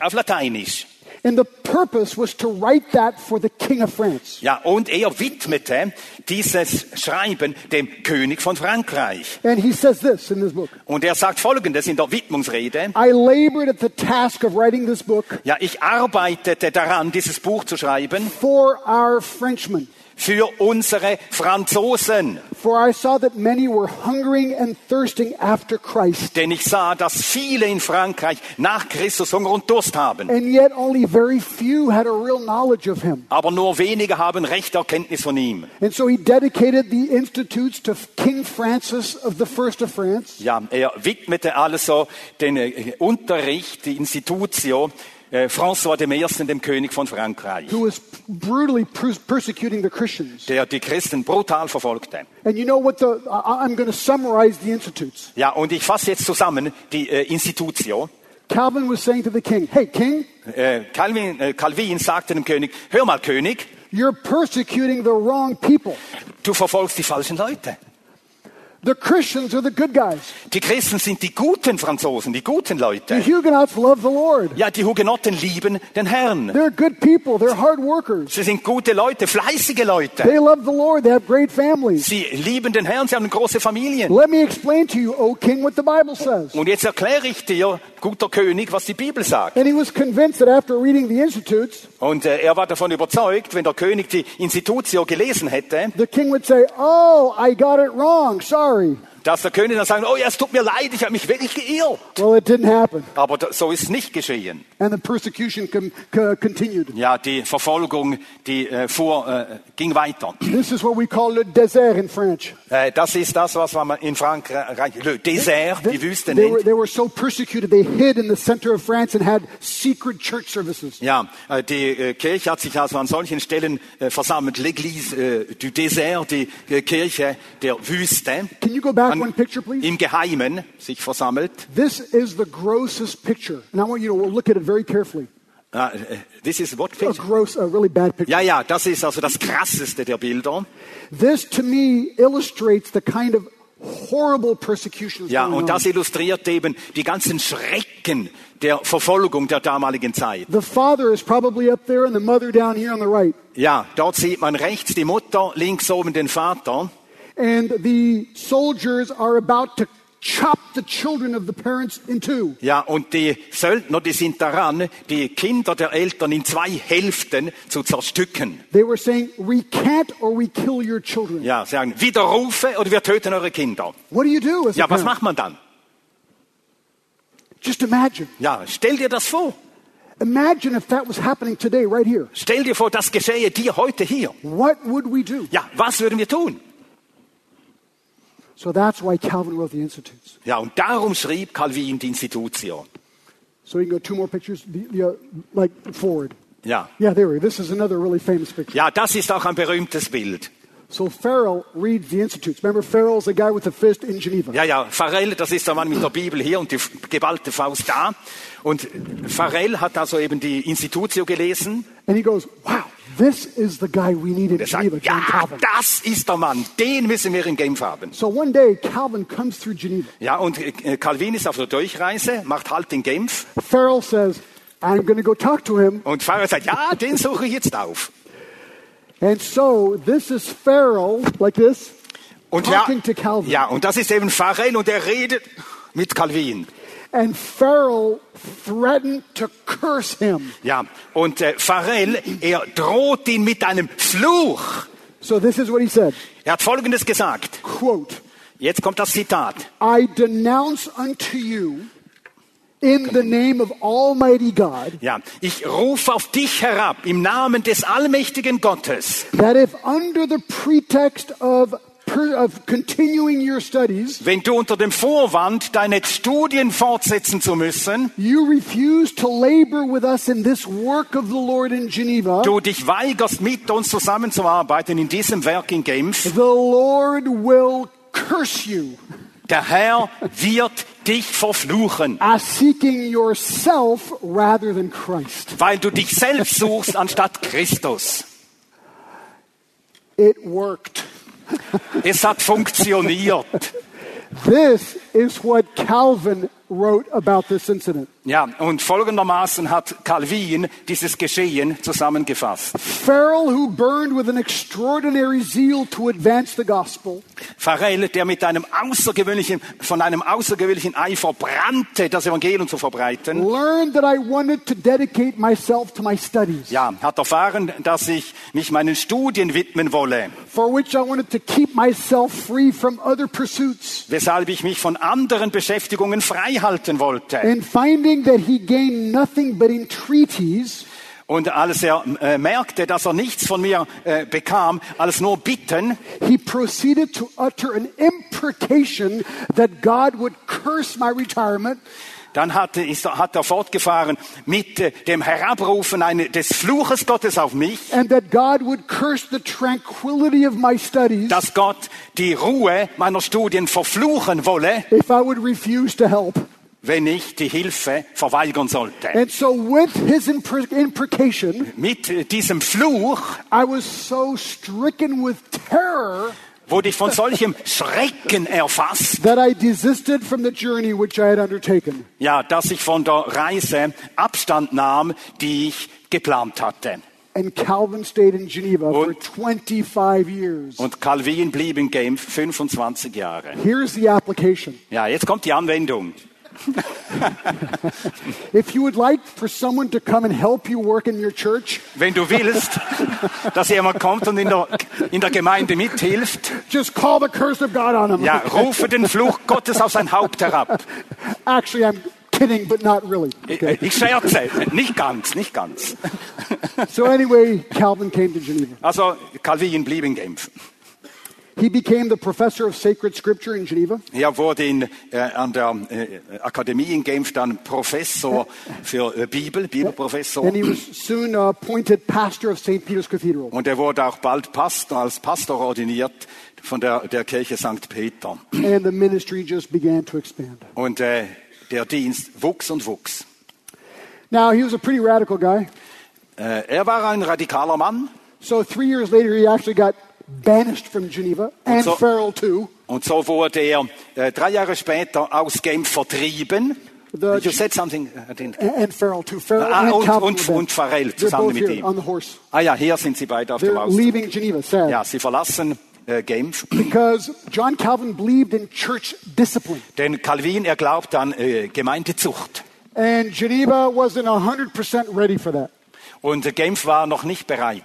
Auf Lateinisch. And the purpose was to write that for the King of France. Ja, und er widmete dieses Schreiben dem König von Frankreich. And he says this in this book Und er sagt Folgendes in der Widmungsrede. I labored at the task of writing this book Ja, ich arbeitete daran, dieses Buch zu schreiben for our Frenchmen, für unsere Franzosen. For I saw that many were hungering and thirsting after Christ, Denn ich sah, dass viele in Frankreich nach Christus Hunger und Durst haben. and yet only very few had a real knowledge of him. Aber nur wenige haben rechte Erkenntnis von ihm. And so he dedicated the institutes to King Francis of the First of France. Ja, er widmete also den äh, Unterricht, die Institutio, äh, François I., dem König von Frankreich, who was brutally pers- persecuting the Christians. der die Christen brutal verfolgte. And you know what the, I- I'm going to summarize the institutes. Ja, und ich fasse jetzt zusammen die äh, Institutio. Calvin was saying to the king, hey, king, Äh, Calvin, äh, Calvin sagte dem König, hör mal König, you're persecuting the wrong people. du verfolgst die falschen Leute. The Christians are the good guys. Die Christen sind die guten Franzosen, die guten The Leute. Huguenots love the Lord. Ja, die Hugenotten lieben den Herrn. They're good people. They're hard workers. Sie sind gute Leute, fleißige Leute. They love the Lord. They have great families. Sie lieben den Herrn, sie haben große Familien. Let me explain to you, O king, what the Bible says. Und jetzt erkläre ich dir, guter König, was die Bibel sagt. And he was convinced that after reading the institutes, Und äh, er war davon überzeugt, wenn der König die Institutio gelesen hätte, the king would say, Oh, I got it wrong. Sorry. sorry. Dass der König dann sagen, oh ja, es tut mir leid, ich habe mich wirklich geirrt. Well, it didn't happen. Aber so ist es nicht geschehen. And the persecution continued. Ja, die Verfolgung, die äh, fuhr, äh, ging weiter. This is what we call le désert in French. Äh, das ist das, was man in Frankreich Le Désert, die Wüste They were, nennt. they were so persecuted, they hid in the center of France and had secret church services. Ja, äh, die äh, Kirche hat sich also an solchen Stellen äh, versammelt. L'Église du Désert, die Kirche der Wüste. Can you go back An- one picture, please? Im Geheimen sich versammelt. This is the grossest picture. And I want you to look at it very carefully. Äh, this is what A picture? gross, a really bad picture. Ja, ja, das ist also das krasseste der Bilder. This to me illustrates the kind of horrible persecutions Ja, und das illustriert eben die ganzen Schrecken der Verfolgung der damaligen Zeit. The father is probably up there and the mother down here on the right. Ja, dort sieht man rechts die Mutter, links oben den Vater. And the soldiers are about to chop the children of the parents in two. Ja, und die Söldner, die sind daran, die Kinder der Eltern in zwei Hälften zu zerstücken. They were saying, recant or we kill your children. Ja, sagen, Widerrufe oder wir töten eure Kinder. What do you do as a Ja, was parent? macht man dann? Just imagine. Ja, stell dir das vor. Imagine if that was happening today, right here. Stell dir vor, das geschehe dir heute hier. What would we do? Ja, was würden wir tun? So that's why Calvin wrote the Institutes. Ja, und darum schrieb Calvin die Institution. So you can go two more pictures, the, the, uh, like forward. Ja. Yeah, there we. This is another really famous picture. Ja, das ist auch ein berühmtes Bild. So Farrell reads the Institutes. Remember, Farrell's the guy with the fist in Geneva. Ja, ja, Farel, das ist der Mann mit der Bibel hier und die geballte Faust da. Und Farel hat also eben die Institutio gelesen. And he goes, wow, this is the guy we need in Geneva, sagt, John ja, Calvin. das ist der Mann, den müssen wir in Genf haben. So one day, Calvin comes through Geneva. Ja, und äh, Calvin ist auf der Durchreise, macht Halt in Genf. Farrell says, I'm going to go talk to him. Und Farel sagt, ja, den suche ich jetzt auf. And so this is Farrell, like this, Und ja, talking to Calvin. ja, und das ist eben Farel und er redet mit Calvin. And Farrell threatened to curse him. Ja, und äh, Farel, er droht ihn mit einem Fluch. So this is what he said, Er hat Folgendes gesagt. quote, Jetzt kommt das Zitat. I denounce unto you in the name of Almighty God Ja, ich rufe auf dich herab im Namen des allmächtigen Gottes. that if under the pretext of, per, of continuing your studies, Wenn du unter dem Vorwand, deine Studien fortsetzen zu müssen, you refuse to labor with us in this work of the Lord in Geneva, du dich weigerst, mit uns zusammenzuarbeiten in diesem Werk in Genf, the Lord will curse you der Herr wird dich verfluchen, weil du dich selbst suchst anstatt Christus. It worked. Es hat funktioniert. This is what Calvin wrote about this incident. Ja, und folgendermaßen hat Calvin dieses Geschehen zusammengefasst. Farrell, who burned with an extraordinary zeal to advance the gospel, Pharrell, der mit einem außergewöhnlichen, von einem außergewöhnlichen Eifer brannte, das Evangelium zu verbreiten, learned that I wanted to dedicate myself to my studies, ja, hat erfahren, dass ich mich meinen Studien widmen wolle, for which I wanted to keep myself free from other pursuits. weshalb ich mich von anderen Beschäftigungen frei halten wollte. And finding that he gained nothing but entreaties, Und als er äh, merkte, dass er nichts von mir äh, bekam, als nur Bitten, he proceeded to utter an imprecation that God would curse my retirement dann hat, ist, hat er fortgefahren mit äh, dem Herabrufen eine, des Fluches Gottes auf mich, and that God would curse the tranquility of my studies dass Gott die Ruhe meiner Studien verfluchen wolle, if I would refuse to help. wenn ich die Hilfe verweigern sollte. And so, with his impre- imprecation, Mit äh, diesem Fluch I was so stricken with terror wurde ich von solchem Schrecken erfasst, that I desisted from the journey which I had undertaken. ja, dass ich von der Reise Abstand nahm, die ich geplant hatte. And Calvin stayed in Geneva for Und- 25 years. Und Calvin blieb in Genf 25 Jahre. Here's the application. Ja, jetzt kommt die Anwendung. If you would like for someone to come and help you work in your church, Wenn du willst, dass jemand kommt und in der, in der Gemeinde mithilft, just call the curse of God on him. ja, rufe den Fluch Gottes auf sein Haupt herab. Actually, I'm kidding, but not really. Ich, ich scherze, nicht ganz, nicht ganz. So anyway, Calvin came to Geneva. Also Calvin blieb in Genf. He became the professor of sacred scripture in Geneva. Er wurde in, äh, an der äh, Akademie in Genf dann Professor für äh, Bibel, Bibelprofessor. And he was soon uh, appointed pastor of St. Peter's Cathedral. Und er wurde auch bald Pastor, als Pastor ordiniert von der, der Kirche St. Peter. And the ministry just began to expand. Und äh, der Dienst wuchs und wuchs. Now, he was a pretty radical guy. Äh, er war ein radikaler Mann. So three years later, he actually got banished from Geneva and so- Farrell too. Und so wurde er äh, drei Jahre später aus Genf vertrieben. The- you said something. I didn't- And, Farrell too. Farrell Ah, and und, und, und. They're zusammen mit ihm. on the horse. Ah ja, hier sind sie beide auf dem They're Auszug. leaving Geneva, sad. Ja, sie verlassen äh, Genf. Because John Calvin believed in church discipline. Denn Calvin, er glaubt an äh, Gemeindezucht. And Geneva wasn't 100% ready for that. Und äh, Genf war noch nicht bereit.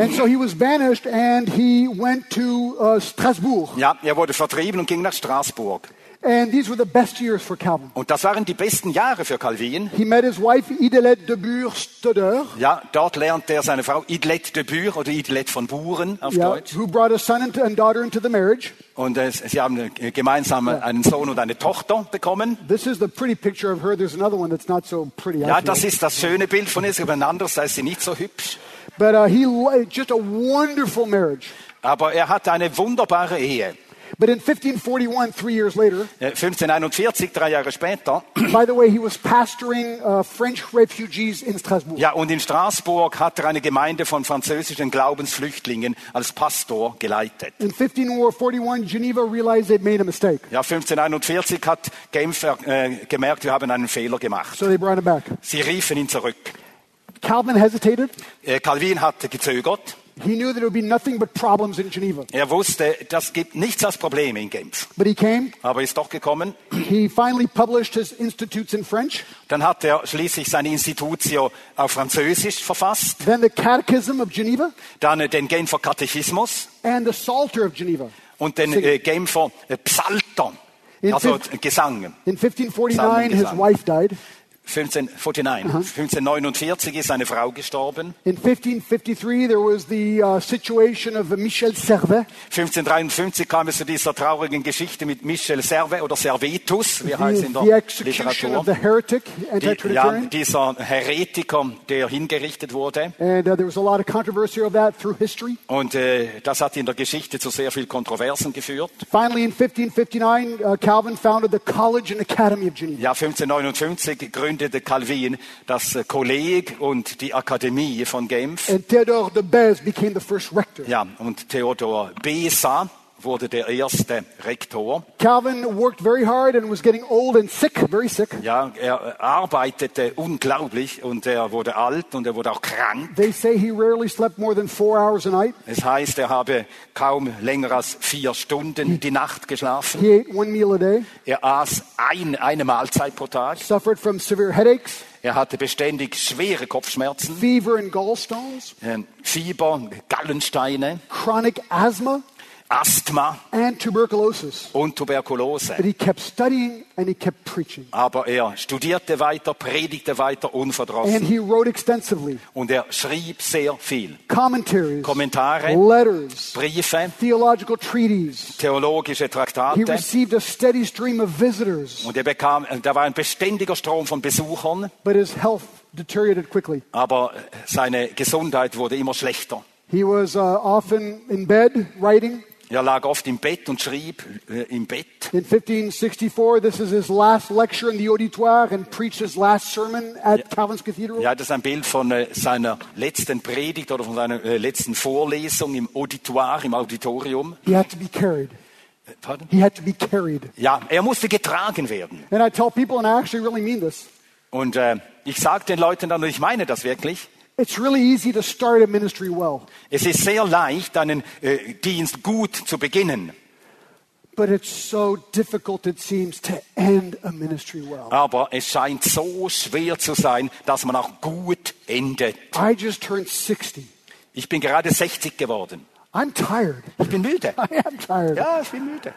And so he was banished and he went to uh, Strasbourg. Ja, er wurde vertrieben und ging nach Straßburg. And these were the best years for Calvin. Und das waren die besten Jahre für Calvin. He met his wife, Idelette de Bure-Stoddeur, Ja, dort lernte er seine Frau Idlet de Bure oder Idlet von Buren auf yeah, Deutsch. who brought a son and daughter into the marriage. Und äh, sie haben äh, gemeinsam einen Sohn und eine Tochter bekommen. This is the pretty picture of her. There's another one that's not so pretty. Ja, das ist das schöne Bild von ihr. Aber ein anderes, da ist sie nicht so hübsch. But uh, he just a wonderful marriage. Aber er hatte eine wunderbare Ehe. But in 1541, three years later, Äh, 1541, drei Jahre später. by the way, he was pastoring uh, French refugees in Strasbourg. Ja, und in Straßburg hat er eine Gemeinde von französischen Glaubensflüchtlingen als Pastor geleitet. In 1541, Geneva realized they'd made a mistake. Ja, 1541 hat Genf äh, gemerkt, wir haben einen Fehler gemacht. So they brought him back. Sie riefen ihn zurück. Calvin hesitated. Äh, Calvin hatte gezögert. He knew that there would be nothing but problems in Geneva. Er wusste, das gibt nichts als Probleme in Genf. But he came. Aber ist doch gekommen. He finally published his institutes in French, Dann hat er schließlich seine Institutio auf Französisch verfasst. then the Catechism of Geneva, Dann äh, den Genfer Katechismus and the Psalter of Geneva. und den äh, Genfer äh, Psalter. In Also Gesang. In 1549, his wife died. 1549. 1549 ist eine Frau gestorben. In 1553, there was the uh, situation of Michel Servet, 1553 kam es zu dieser traurigen Geschichte mit Michel Servet oder Servetus, wie heißt the, in the der of Literatur. the heretic, Die, ja, dieser Heretiker, der hingerichtet wurde. And uh, there was a lot of controversy of that through history. Und äh, das hat in der Geschichte zu sehr viel Kontroversen geführt. Finally, in 1559, uh, Calvin founded the College and Academy of Geneva. Ja, 1559 gründete Calvin das äh, Kolleg und die Akademie von Genf. And Theodore de Beze became the first rector. Ja, und Theodor Beza wurde der erste Rektor. Calvin worked very hard and was getting old and sick, very sick. Ja, er arbeitete unglaublich und er wurde alt und er wurde auch krank. They say he rarely slept more than four hours a night. Es heißt, er habe kaum länger als vier Stunden die Nacht geschlafen. He ate one meal a day, Er aß ein, eine Mahlzeit pro Tag. suffered from severe headaches, Er hatte beständig schwere Kopfschmerzen, fever and gallstones, ähm, Fieber, Gallensteine, chronic asthma, Asthma and tuberculosis. und Tuberkulose. But he kept studying and he kept preaching. Aber er studierte weiter, predigte weiter And unverdrossen he wrote extensively und er schrieb sehr viel. commentaries, Kommentare, letters, Briefe, theological treaties. theologische He Traktate received a steady stream of visitors, und er bekam, da war ein beständiger Strom von Besuchern, but his health deteriorated quickly. aber seine Gesundheit wurde immer schlechter. He was uh, often in bed writing. Er lag oft im Bett und schrieb äh, im Bett. In 1564, this is his last lecture in the auditoire and preached his last sermon at Calvin's Cathedral. Ja, das ist ein Bild von äh, seiner letzten Predigt oder von seiner äh, letzten Vorlesung im Auditoire, im Auditorium. He had to be carried. Äh, Pardon? He had to be carried. Ja, er musste getragen werden. And I tell people, and I actually really mean this, Und äh, ich sage den Leuten dann, und ich meine das wirklich, it's really easy to start a ministry well, es ist sehr leicht, einen äh, Dienst gut zu beginnen. but it's so difficult, it seems, to end a ministry well. Aber es scheint so schwer zu sein, dass man auch gut endet. I just turned 60. Ich bin gerade 60 geworden. I'm tired. Ich bin müde. I am tired. Ja, ich bin müde.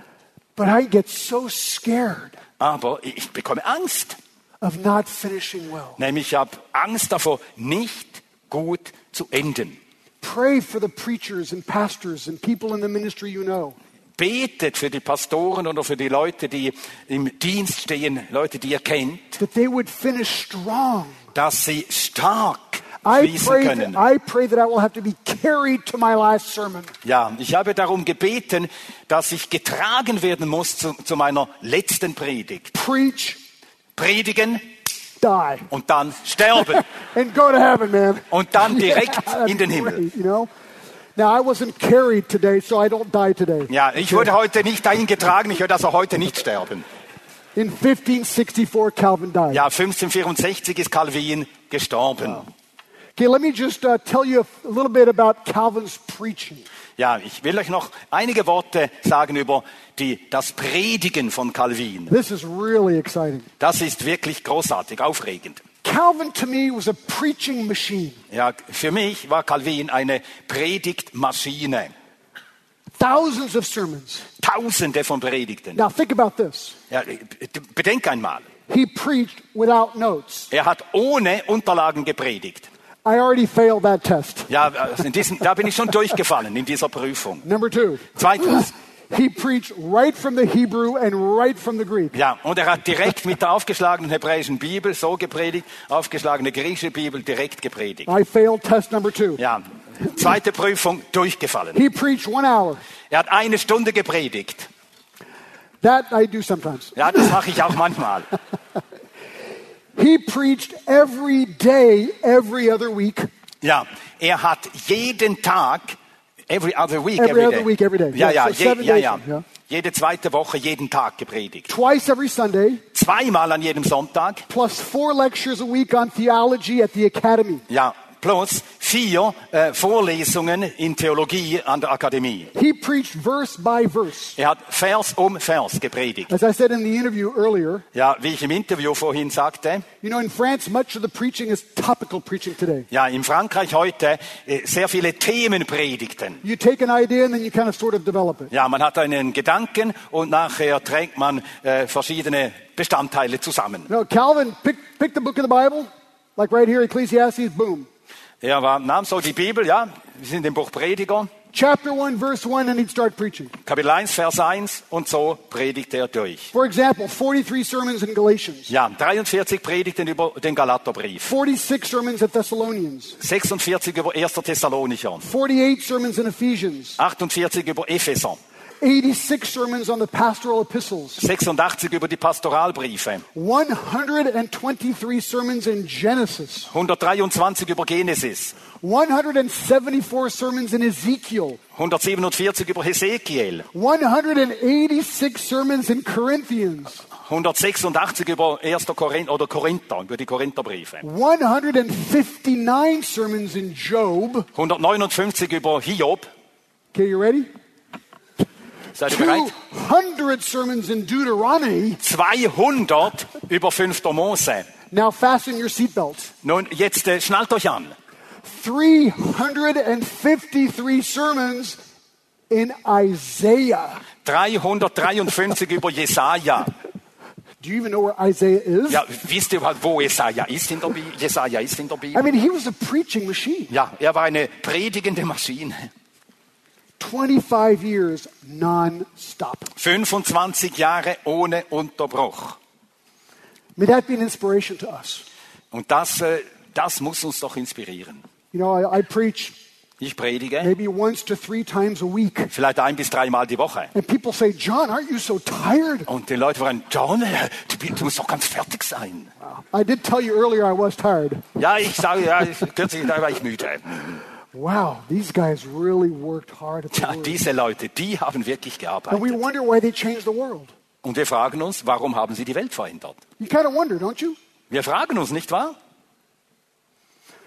But I get so scared Aber ich bekomme Angst. of not finishing well. Nämlich ich habe Angst davor, nicht gut zu enden. Pray for the preachers and pastors and people in the ministry you know. Betet für die Pastoren oder für die Leute, die im Dienst stehen, Leute, die ihr kennt, that they would finish strong. dass sie stark I pray, können. that, I pray that I will have to be carried to my last sermon. Ja, ich habe darum gebeten, dass ich getragen werden muss zu, zu meiner letzten Predigt. Preach, Predigen die, und dann sterben. and go to heaven, man. Und dann direkt that's in den Himmel. great, you know? Now, I wasn't carried today, so I don't die today. Ja, ich wurde heute nicht eingetragen, ich werde also heute nicht sterben. In 1564, Calvin died. Ja, 1564 ist Calvin gestorben. Okay, let me just uh, tell you a little bit about Calvin's preaching. Ja, ich will euch noch einige Worte sagen über die, das Predigen von Calvin. This is really exciting. Das ist wirklich großartig, aufregend. Calvin, to me, was a preaching machine. Ja, für mich war Calvin eine Predigtmaschine. Thousands of sermons. Tausende von Predigten. Now, think about this. Ja, bedenk einmal. He preached without notes. Er hat ohne Unterlagen gepredigt. I already failed that test. Ja, also in diesem, da bin ich schon durchgefallen in dieser Prüfung. Number two, Zweitens, he preached right from the Hebrew and right from the Greek. ja, und er hat direkt mit der aufgeschlagenen hebräischen Bibel so gepredigt, aufgeschlagene griechische Bibel direkt gepredigt. I failed test number two. Ja, zweite Prüfung durchgefallen. He preached one hour. Er hat eine Stunde gepredigt. That I do sometimes. Ja, das mache ich auch manchmal. He preached every day, every other week. Ja, er hat jeden Tag, every other week, Every every other day. week, every day. Ja, ja, so je, ja, ja. Jede zweite Woche, jeden Tag gepredigt. Twice every Sunday, Zweimal an jedem Sonntag. plus four lectures a week on theology at the academy. Ja, plus vier äh, Vorlesungen in Theologie an der Akademie. He preached verse by verse. Er hat Vers um Vers gepredigt. As I said in the interview earlier, Ja, wie ich im Interview vorhin sagte, you know, in France, much of the preaching is topical preaching today. ja, in Frankreich heute äh, sehr viele Themenpredigten. You take an idea and then you kind of sort of develop it. Ja, man hat einen Gedanken und nachher trägt man äh, verschiedene Bestandteile zusammen. No, Calvin picked, picked the book of the Bible, like right here, Ecclesiastes, boom. Er war, nahm so die Bibel, ja, wir sind im Buch Prediger, Chapter 1, verse 1, and he'd start preaching. Kapitel 1, Vers 1 und so predigt er durch. For example, 43 sermons in Galatians, Ja, 43 Predigten über den Galaterbrief, 46 sermons at Thessalonians, 46 über 1. Thessalonicher, 48 sermons in Ephesians, 48 über Epheser, 86 sermons on the pastoral epistles, 86 über die Pastoralbriefe, 123 sermons in Genesis, 123 über Genesis, 174 sermons in Ezekiel, 147 über Hesekiel, 186 sermons in Corinthians, 186 über 1. Korinth oder Korinther, über die Korintherbriefe, 159 sermons in Job. 159 über Hiob. Okay, you ready? Seid ihr bereit? 200 sermons in Deuteronomy. 200 über 5. Mose. Now fasten your seatbelts. Nun, jetzt äh, schnallt euch an. 353 sermons in Isaiah. 353 über Jesaja. Do you even know where Isaiah is? Ja, wisst ihr überhaupt, wo Jesaja ist in der Bibel? Jesaja ist in der I Bibel. mean, he was a preaching machine. Ja, er war eine predigende Maschine. 25 years non-stop. 25 Jahre ohne Unterbruch. May that be an inspiration to us. Und das, äh, das muss uns doch inspirieren. You know, I, I preach Ich predige maybe once to three times a week. vielleicht ein bis dreimal die Woche. And people say, John, aren't you so tired? Und die Leute fragen, John, äh, du, du musst doch ganz fertig sein. I did tell you earlier I was tired. Ja, ich sage, ja, kürzlich war ich müde. Wow, these guys really worked hard at the Ja, diese Leute, die haben wirklich And we gearbeitet. wonder why they changed the world. Und wir fragen uns, warum haben sie die Welt verändert? You kind of wonder, don't you? Wir fragen uns, nicht wahr?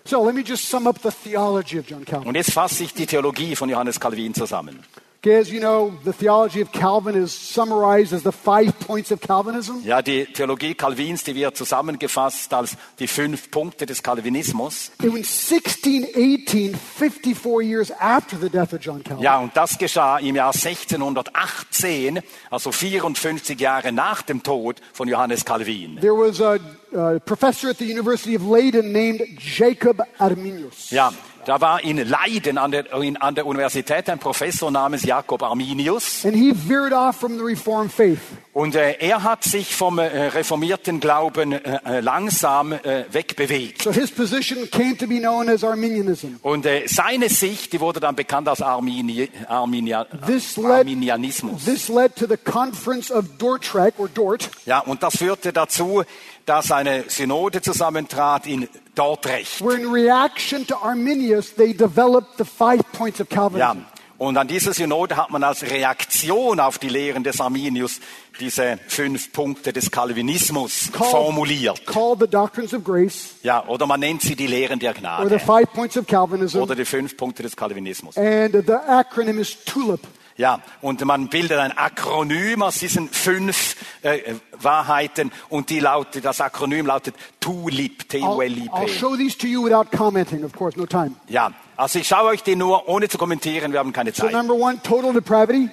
So let me just sum up the theology of John Calvin. Und jetzt fasse ich die Theologie von Johannes Calvin zusammen. As you know, the theology of Calvin is summarized as the five points of Calvinism. Ja, die Theologie Calvins, die wird zusammengefasst als die fünf Punkte des Calvinismus. In 1618, 54 years after the death of John Calvin, Ja, und das geschah im Jahr 1618, also 54 Jahre nach dem Tod von Johannes Calvin. there was a, a professor at the University of Leiden named Jacob Arminius. Ja, da war in Leiden an der, in, an der Universität ein Professor namens Jakob Arminius. And he veered off from the Reformed faith. Und äh, er hat sich vom äh, reformierten Glauben äh, äh, langsam äh, wegbewegt. So his position came to be known as Arminianism. Und äh, seine Sicht, die wurde dann bekannt als Armini, Arminia, This led, Arminianismus. this led to the conference of Dordrecht or Dort, Ja, und das führte dazu, dass eine Synode zusammentrat in Dordrecht. where in reaction to Arminius, they developed the five points of Ja, Calvinism. und an dieser Synode hat man als Reaktion auf die Lehren des Arminius diese fünf Punkte des Calvinismus formuliert. called the doctrines of grace, Ja, oder man nennt sie die Lehren der or the Gnade. five points of Calvinism, Oder die fünf Punkte des Calvinismus. and the acronym is TULIP. Ja, und man bildet ein Akronym aus diesen fünf äh, äh, Wahrheiten und die lautet, das Akronym lautet TULIP, I'll, I'll T-U-L-I-P. show these to you without commenting, of course, no time. Ja, also ich schaue euch die nur ohne zu kommentieren, wir haben keine So Zeit. number one, total depravity.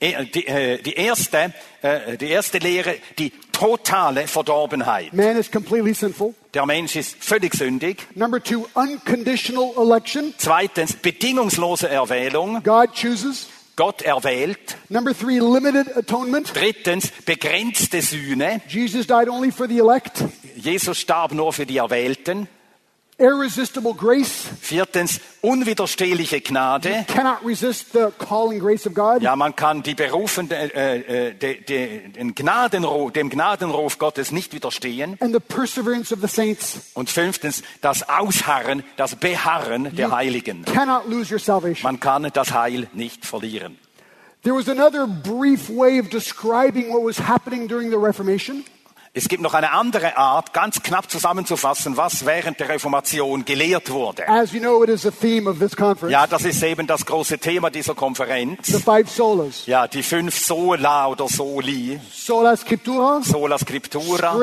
Die, äh, die, erste, äh, die erste Lehre, die totale Verdorbenheit. Man is completely sinful. Der Mensch ist völlig sündig. Number two, unconditional election. Zweitens, bedingungslose Erwählung. God chooses. Gott erwählt. Number three, limited atonement. Drittens, begrenzte Sühne. Jesus died only for the elect. Jesus starb nur für die Erwählten. Irresistible grace. Viertens, unwiderstehliche Gnade. Cannot resist the calling grace of God. Ja, man kann die berufende, äh, äh, de, de, den Gnadenruf, dem Gnadenruf Gottes nicht widerstehen. And the perseverance of the saints. Und fünftens, das Ausharren, das Beharren der Heiligen. Cannot lose your salvation. Man kann das Heil nicht verlieren. There was another brief way of describing what was happening during the Reformation. Es gibt noch eine andere Art, ganz knapp zusammenzufassen, was während der Reformation gelehrt wurde. As you know, it is the theme of this conference. Ja, das ist eben das große Thema dieser Konferenz. Ja, die fünf Sola oder Soli. Sola scriptura, Sola Scriptura,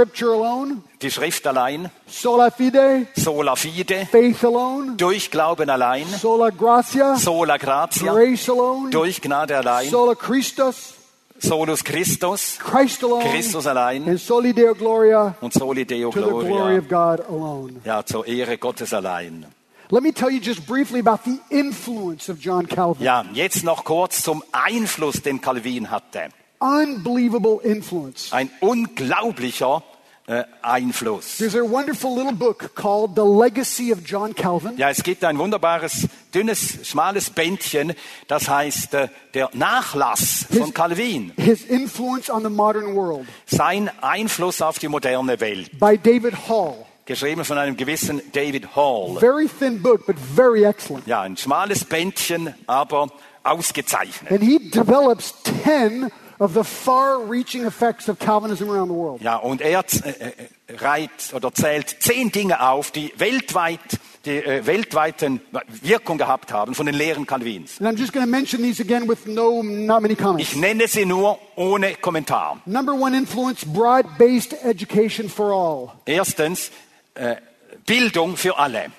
die Schrift allein. Sola fide, Sola Fide, faith alone. durch Glauben allein. Sola gratia, Sola Gratia, grace alone. durch Gnade allein. Sola Christus, Solus Christus, Christ alone. Christus allein. And soli deo gloria Und Soli Deo to the glory Gloria. of God alone. Ja, zur Ehre Gottes allein. Let me tell you just briefly about the influence of John Calvin. Ja, jetzt noch kurz zum Einfluss, den Calvin hatte. Unbelievable influence. Ein unglaublicher äh, Einfluss. There's a wonderful little book called The Legacy of John Calvin. Ja, es gibt ein wunderbares, dünnes, schmales Bändchen, das heißt äh, der Nachlass von Calvin, His influence on the modern world sein Einfluss auf die moderne Welt, by David Hall. geschrieben von einem gewissen David Hall. Very thin book, but very excellent. Ja, ein schmales Bändchen, aber ausgezeichnet. And he develops 10 of the far reaching effects of Calvinism around the world. Ja, und er äh, äh, reiht oder zählt zehn Dinge auf, die weltweit die äh, weltweiten Wirkung gehabt haben von den Lehren Calvins. And I'm just going to mention these again with no, not many comments. Ich nenne sie nur ohne Kommentar. Number one influence, broad-based education for all. Erstens, äh, Bildung für alle.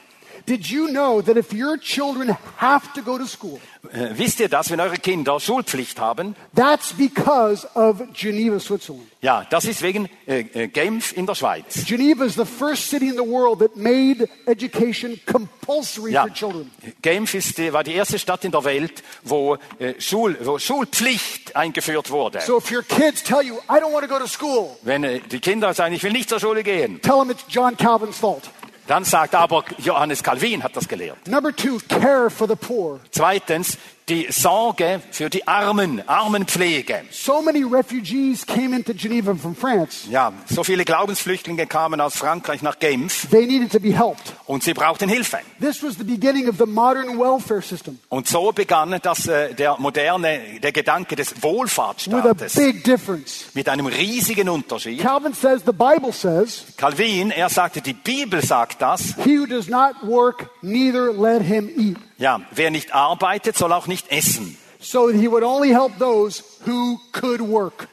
Did you know that if your children have to go to school, Äh, wisst ihr das, wenn eure Kinder Schulpflicht haben? that's because of Geneva, Switzerland. Ja, das ist wegen äh, äh, Genf in der Schweiz. Geneva is the first city in the world that made education compulsory Ja, for children. Genf ist, die- war die erste Stadt in der Welt, wo, äh, Schul, wo Schulpflicht eingeführt wurde. So if your kids tell you, I don't want to go to school, Wenn äh, die Kinder sagen, ich will nicht zur Schule gehen, tell them it's John Calvin's fault. Dann sagt aber Johannes Calvin hat das gelehrt. Number two, care for the poor. Zweitens, die Sorge für die Armen, Armenpflege. So many refugees came into Geneva from France. Ja, so viele Glaubensflüchtlinge kamen aus Frankreich nach Genf They needed to be helped. und sie brauchten Hilfe. This was the beginning of the modern welfare system Und so begann das, äh, der moderne, der Gedanke des with a Wohlfahrtsstaates big difference. mit einem riesigen Unterschied. Calvin says, the Bible says, Calvin, er sagte, die Bibel sagt das. he who does not work, neither let him eat. Ja, wer nicht arbeitet, soll auch nicht essen. So he would only help those who could work.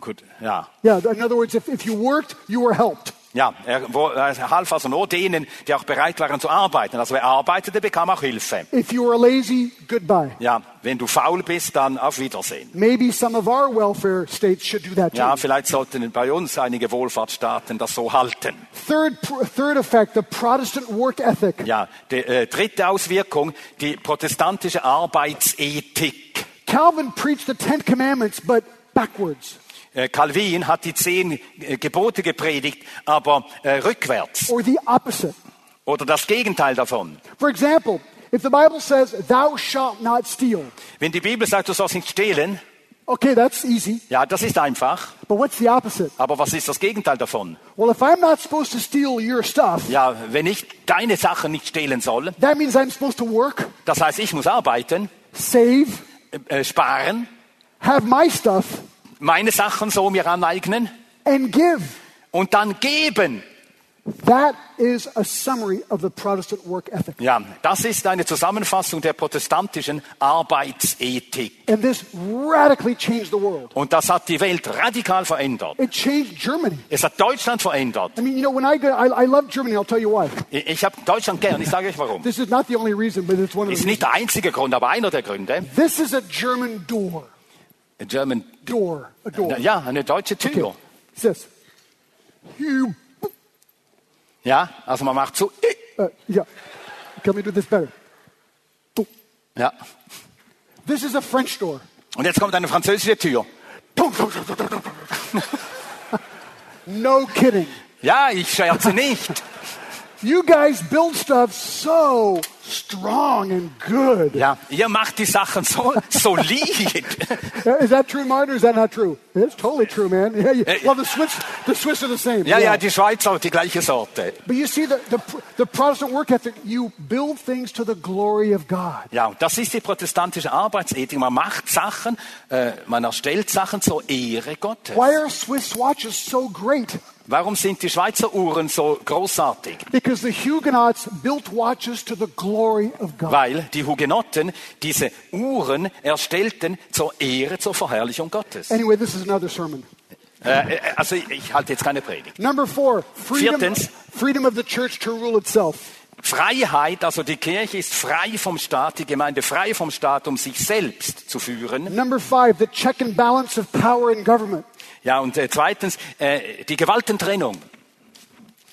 Gut, ja. Yeah, in other words, if, if you worked, you were helped. Ja, er, er half also nur denen, die auch bereit waren zu arbeiten. Also wer arbeitete, bekam auch Hilfe. If you were lazy, goodbye. Ja, wenn du faul bist, dann auf Wiedersehen. Maybe some of our welfare states should do that too. Ja, vielleicht sollten bei uns einige Wohlfahrtsstaaten das so halten. Third, third effect, the Protestant work ethic. Ja, die äh, dritte Auswirkung, die protestantische Arbeitsethik. Calvin preached the Ten Commandments, but backwards. Äh, Calvin hat die zehn äh, Gebote gepredigt, aber äh, rückwärts or the opposite. oder das Gegenteil davon. For example, if the Bible says, Thou shalt not steal, Wenn die Bibel sagt, du sollst nicht stehlen, okay, that's easy, ja, das ist einfach. but what's the opposite? Aber was ist das Gegenteil davon? Well, if I'm not supposed to steal your stuff, Ja, wenn ich deine Sachen nicht stehlen soll, that means I'm supposed to work, das heißt, ich muss arbeiten, save, äh, äh, sparen, have my stuff, meine Sachen so mir aneignen and give. und dann geben. That is a summary of the Protestant work ethic. Ja, das ist eine Zusammenfassung der protestantischen Arbeitsethik. And this radically changed the world. Und das hat die Welt radikal verändert. It changed Germany. Es hat Deutschland verändert. I mean, you know, when I go, I, I love Germany, I'll tell you why. Ich, habe Deutschland gern, ich sage euch warum. This is not the only reason, but it's one of Ist the nicht der einzige Grund, aber einer der Gründe. This is a German door. A German, Door. A door. ja, eine deutsche Tür. It's this. Ja, also man macht so. uh, yeah. Can we do this better? Ja. This is a French door. Und jetzt kommt eine französische Tür. No kidding. Ja, ich scherze nicht. You guys build stuff so strong and good. Ja, ihr macht die Sachen so solid. Uh, Is that true, Martin, or is that not true? It's totally true, man. Yeah, you, Eh, well, the Swiss, the Swiss are the same. Ja, ja, die Schweizer die gleiche Sorte. But you see, the, the, the Protestant work ethic, you build things to the glory of God. Ja, und das ist die protestantische Arbeitsethik. Man macht Sachen, äh, man erstellt Sachen zur Ehre Gottes. Why are Swiss watches so great? Warum sind die Schweizer Uhren so großartig? Because the Huguenots built watches to the glory of God. Weil die Hugenotten diese Uhren erstellten zur Ehre, zur Verherrlichung Gottes. Anyway, this is another sermon. Äh, äh, also ich, ich halte jetzt keine Predigt. Number four, freedom, Viertens. freedom of the church to rule itself. Freiheit, also die Kirche ist frei vom Staat, die Gemeinde frei vom Staat, um sich selbst zu führen. Number five, the check and balance of power in government. Ja, und äh, zweitens äh, die Gewaltentrennung.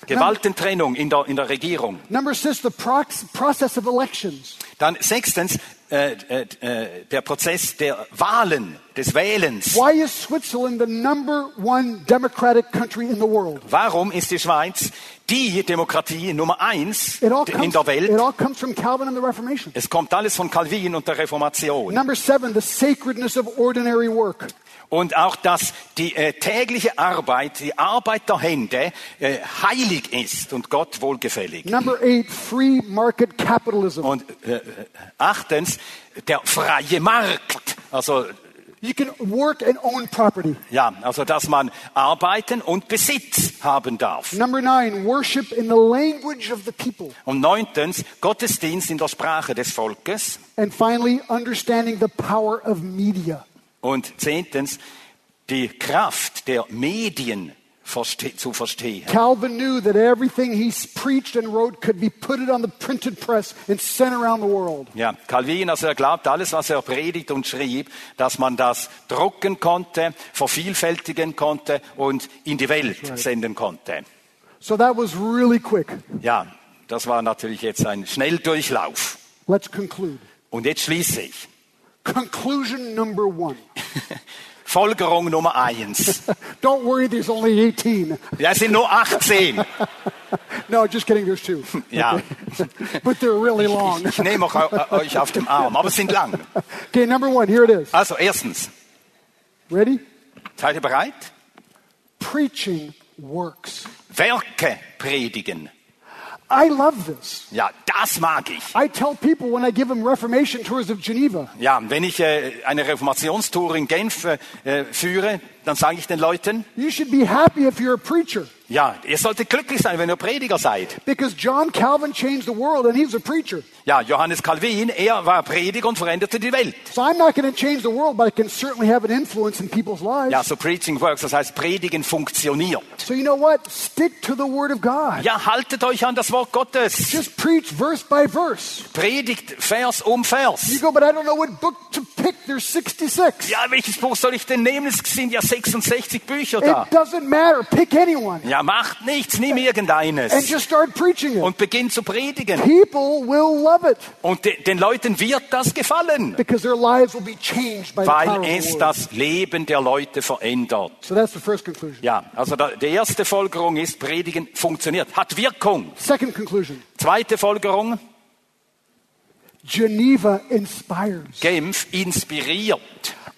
Gewaltentrennung in der, in der Regierung. Number six, the process of elections. Dann sechstens äh, äh, äh, der Prozess der Wahlen, des Wählens. Why is Switzerland the number one democratic country in the world? Warum ist die Schweiz die Demokratie Nummer eins It all in comes, der it Welt? all comes from Calvin and the Reformation. Es kommt alles von Calvin und der Reformation. Number seven, the sacredness of ordinary work. Und auch, dass die äh, tägliche Arbeit, die Arbeit der Hände äh, heilig ist und Gott wohlgefällig. Number eight, free market capitalism. Und äh, äh, achtens, der freie Markt. Also, You can work and own property. ja, also, dass man arbeiten und Besitz haben darf. Number nine, worship in the language of the people. Und neuntens, Gottesdienst in der Sprache des Volkes. And finally, understanding the power of media. Und zehntens, die Kraft der Medien verste zu verstehen. Calvin knew that everything he preached and wrote could be put on the printed press and sent around the world. Ja, Calvin, also er glaubt, alles, was er predigt und schrieb, dass man das drucken konnte, vervielfältigen konnte und in die Welt senden konnte. So that was really quick. Ja, das war natürlich jetzt ein Schnelldurchlauf. Let's conclude. Und jetzt schließe ich. Conclusion number one. Folgerung Nummer eins. Don't worry, there's only 18. Ja, es sind nur 18. No, just kidding, there's two. Ja, But they're really long. ich nehme euch auf dem Arm, aber es sind lang. Okay, number one, here it is. Also erstens, Ready? seid ihr bereit? Preaching works. Werke predigen. I love this. Ja, das mag ich. I tell people when I give them Reformation tours of Geneva, Ja, wenn ich äh, eine Reformationstour in Genf äh, führe, dann sage ich den Leuten, you should be happy if you're a preacher. ja, ihr solltet glücklich sein, wenn ihr Prediger seid. Because John Calvin changed the world and he was a preacher. Ja, Johannes Calvin, er war Prediger und veränderte die Welt. So I'm not going to change the world, but I can certainly have an influence in people's lives. Ja, so Preaching works, das heißt, Predigen funktioniert. So you know what? Stick to the Word of God. Ja, haltet euch an das Wort Gottes. Just preach verse by verse. Predigt Vers um You Vers. go, but I don't know what book to pick. There's 66. Ja, welches Buch soll ich denn nehmen? Es sind ja 66 Bücher da. It doesn't matter. Pick anyone Ja, macht nichts, nimm and irgendeines. just start preaching it. Und beginn zu predigen. People will love it Und de den Leuten wird das gefallen. because their lives will be changed by the power weil of es the das Leben der Leute verändert. So that's the first conclusion. Ja, also da, die erste Folgerung ist, Predigen funktioniert, hat Wirkung. Second conclusion. Zweite Folgerung, Geneva inspires. Genf inspiriert.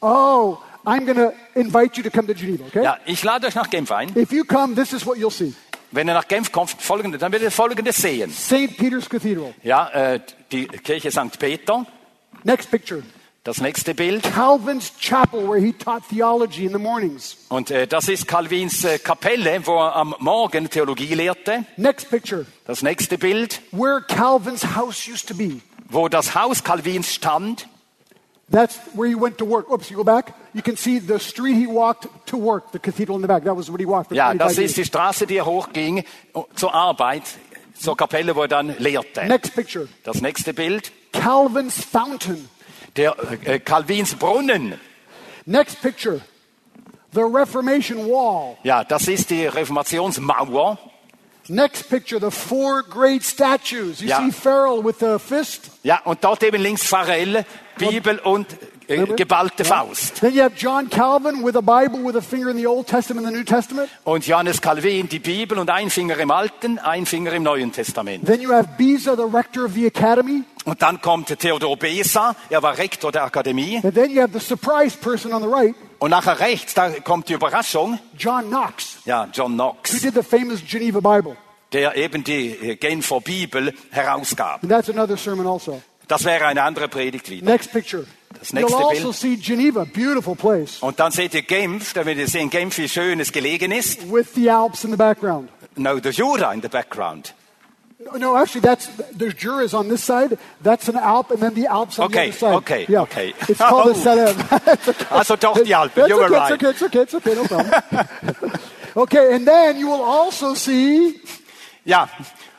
Oh, I'm going to invite you to come to Geneva, okay? Ja, ich lade euch nach Genf ein. If you come, this is what you'll see. Wenn ihr nach Genf kommt, folgende, dann werdet ihr Folgendes sehen. St. Peter's Cathedral. Ja, äh, die Kirche St. Peter, Next picture. das nächste Bild. Calvin's chapel where he taught theology in the mornings. Und äh, das ist Calvins äh, Kapelle, wo er am Morgen Theologie lehrte. Next picture. Das nächste Bild, Where Calvin's house used to be. wo das Haus Calvins stand. That's where he went to work. Oops, you go back. You can see the street he walked to work, the cathedral in the back. That was what he walked for Ja, 25 das ist die. Straße, die er hochging oh, zur Arbeit, zur Kapelle, wo er dann lehrte. Next picture. Das nächste Bild, Calvin's fountain. der äh, Calvins Brunnen. Next picture. The Reformation wall. Ja, das ist die Reformationsmauer. Next picture, the four great statues. You Ja. see Farrell with the fist. Ja, und dort eben links Pharrell, Bibel und äh, geballte Faust. Then you have John Calvin with a Bible with a finger in the Old Testament and the New Testament. Und Johannes Calvin die Bibel und ein Finger im Alten, ein Finger im Neuen Testament. Then you have Beza, the rector of the academy. Und dann kommt Theodor Besa, er war Rektor der Akademie. And then you have the surprise person on the right, Und nachher rechts, da kommt die Überraschung, John Knox, ja, John who Knox, did the famous Geneva Bible. der eben die äh, Genfer Bibel herausgab. And that's another sermon also. Das wäre eine andere Predigt wieder. Next picture. Das You'll nächste also Bild. see Geneva, beautiful place, Und dann seht ihr Genf, da werdet ihr sehen, Genf, wie schön es gelegen ist. with the Alps in the background. No, the Jura in the background. No, actually, that's the Jura is on this side. That's an Alp, and then the Alps on Okay, the other side. okay, yeah. okay. It's called the Oh. Salem. It's okay. Also doch die Alpen, That's you were okay, right. It's okay, it's okay, it's okay, no problem. okay, and then you will also see. Ja,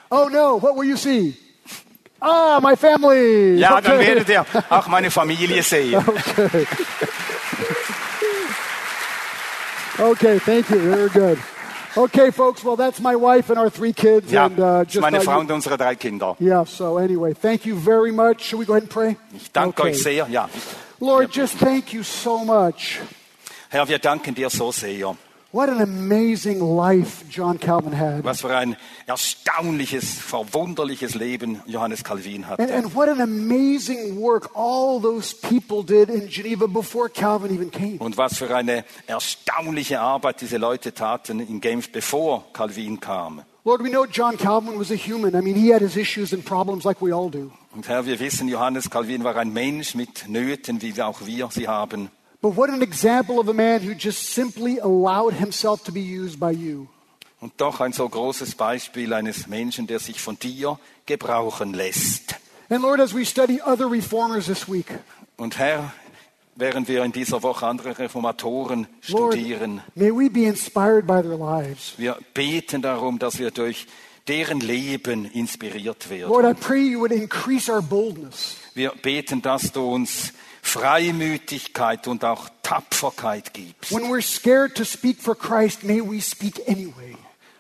Oh no, what will you see? Ah, my family. ja, dann Okay. werdet ihr auch meine Familie sehen. Okay, thank you. Very good. Okay, folks. Well, that's my wife and our three kids, Ja, and uh, just meine Frau you- und unsere drei Kinder. yeah. So anyway, thank you very much. Should we go ahead and pray? Ich danke Okay. euch sehr. Ja. Lord, just thank you so much. Herr, wir danken dir so sehr. What an amazing life John Calvin had. Was für ein erstaunliches, verwunderliches Leben Johannes Calvin And, hatte. and what an amazing work all those people did in Geneva before Calvin even came. Und was für eine erstaunliche Arbeit diese Leute taten in Genf, bevor Calvin kam. Lord, we know John Calvin was a human. I mean, he had his issues and problems like we all do. Und Herr, wir wissen, Johannes Calvin war ein Mensch mit Nöten, wie auch wir sie haben. But what an example of a man who just simply allowed himself to be used by you. Und doch ein so großes Beispiel eines Menschen, der sich von dir gebrauchen lässt. And Lord, as we study other reformers this week, Und Herr, während wir in dieser Woche andere Reformatoren Lord, studieren, may we be inspired by their lives. wir beten darum, dass wir durch deren Leben inspiriert werden. Lord, I pray you would increase our boldness. Wir beten, dass du uns Freimütigkeit und auch Tapferkeit gibst. When we're scared to speak for Christ, may we speak anyway.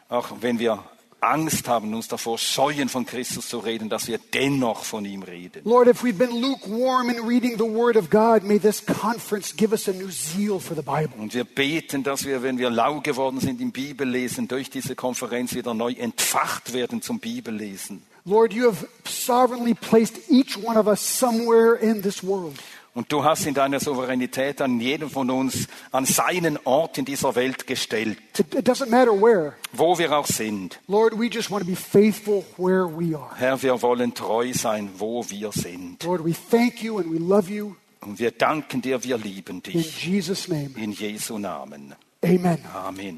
Auch wenn wir Angst haben, uns davor scheuen, von Christus zu reden, dass wir dennoch von ihm reden. Lord, if we've been lukewarm in reading the Word of God, may this conference give us a new zeal for the Bible. Und wir beten, dass wir, wenn wir lau geworden sind im Bibellesen, durch diese Konferenz wieder neu entfacht werden zum Bibellesen. Lord, you have sovereignly placed each one of us somewhere in this world. Und du hast in deiner Souveränität an jeden von uns an seinen Ort in dieser Welt gestellt, It, it doesn't matter where. wo wir auch sind. Lord, we just want to be faithful where we are. Herr, wir wollen treu sein, wo wir sind. Lord, we thank you and we love you. Und wir danken dir, wir lieben In dich. Jesus' name, In Jesu Namen. amen. Amen. Amen.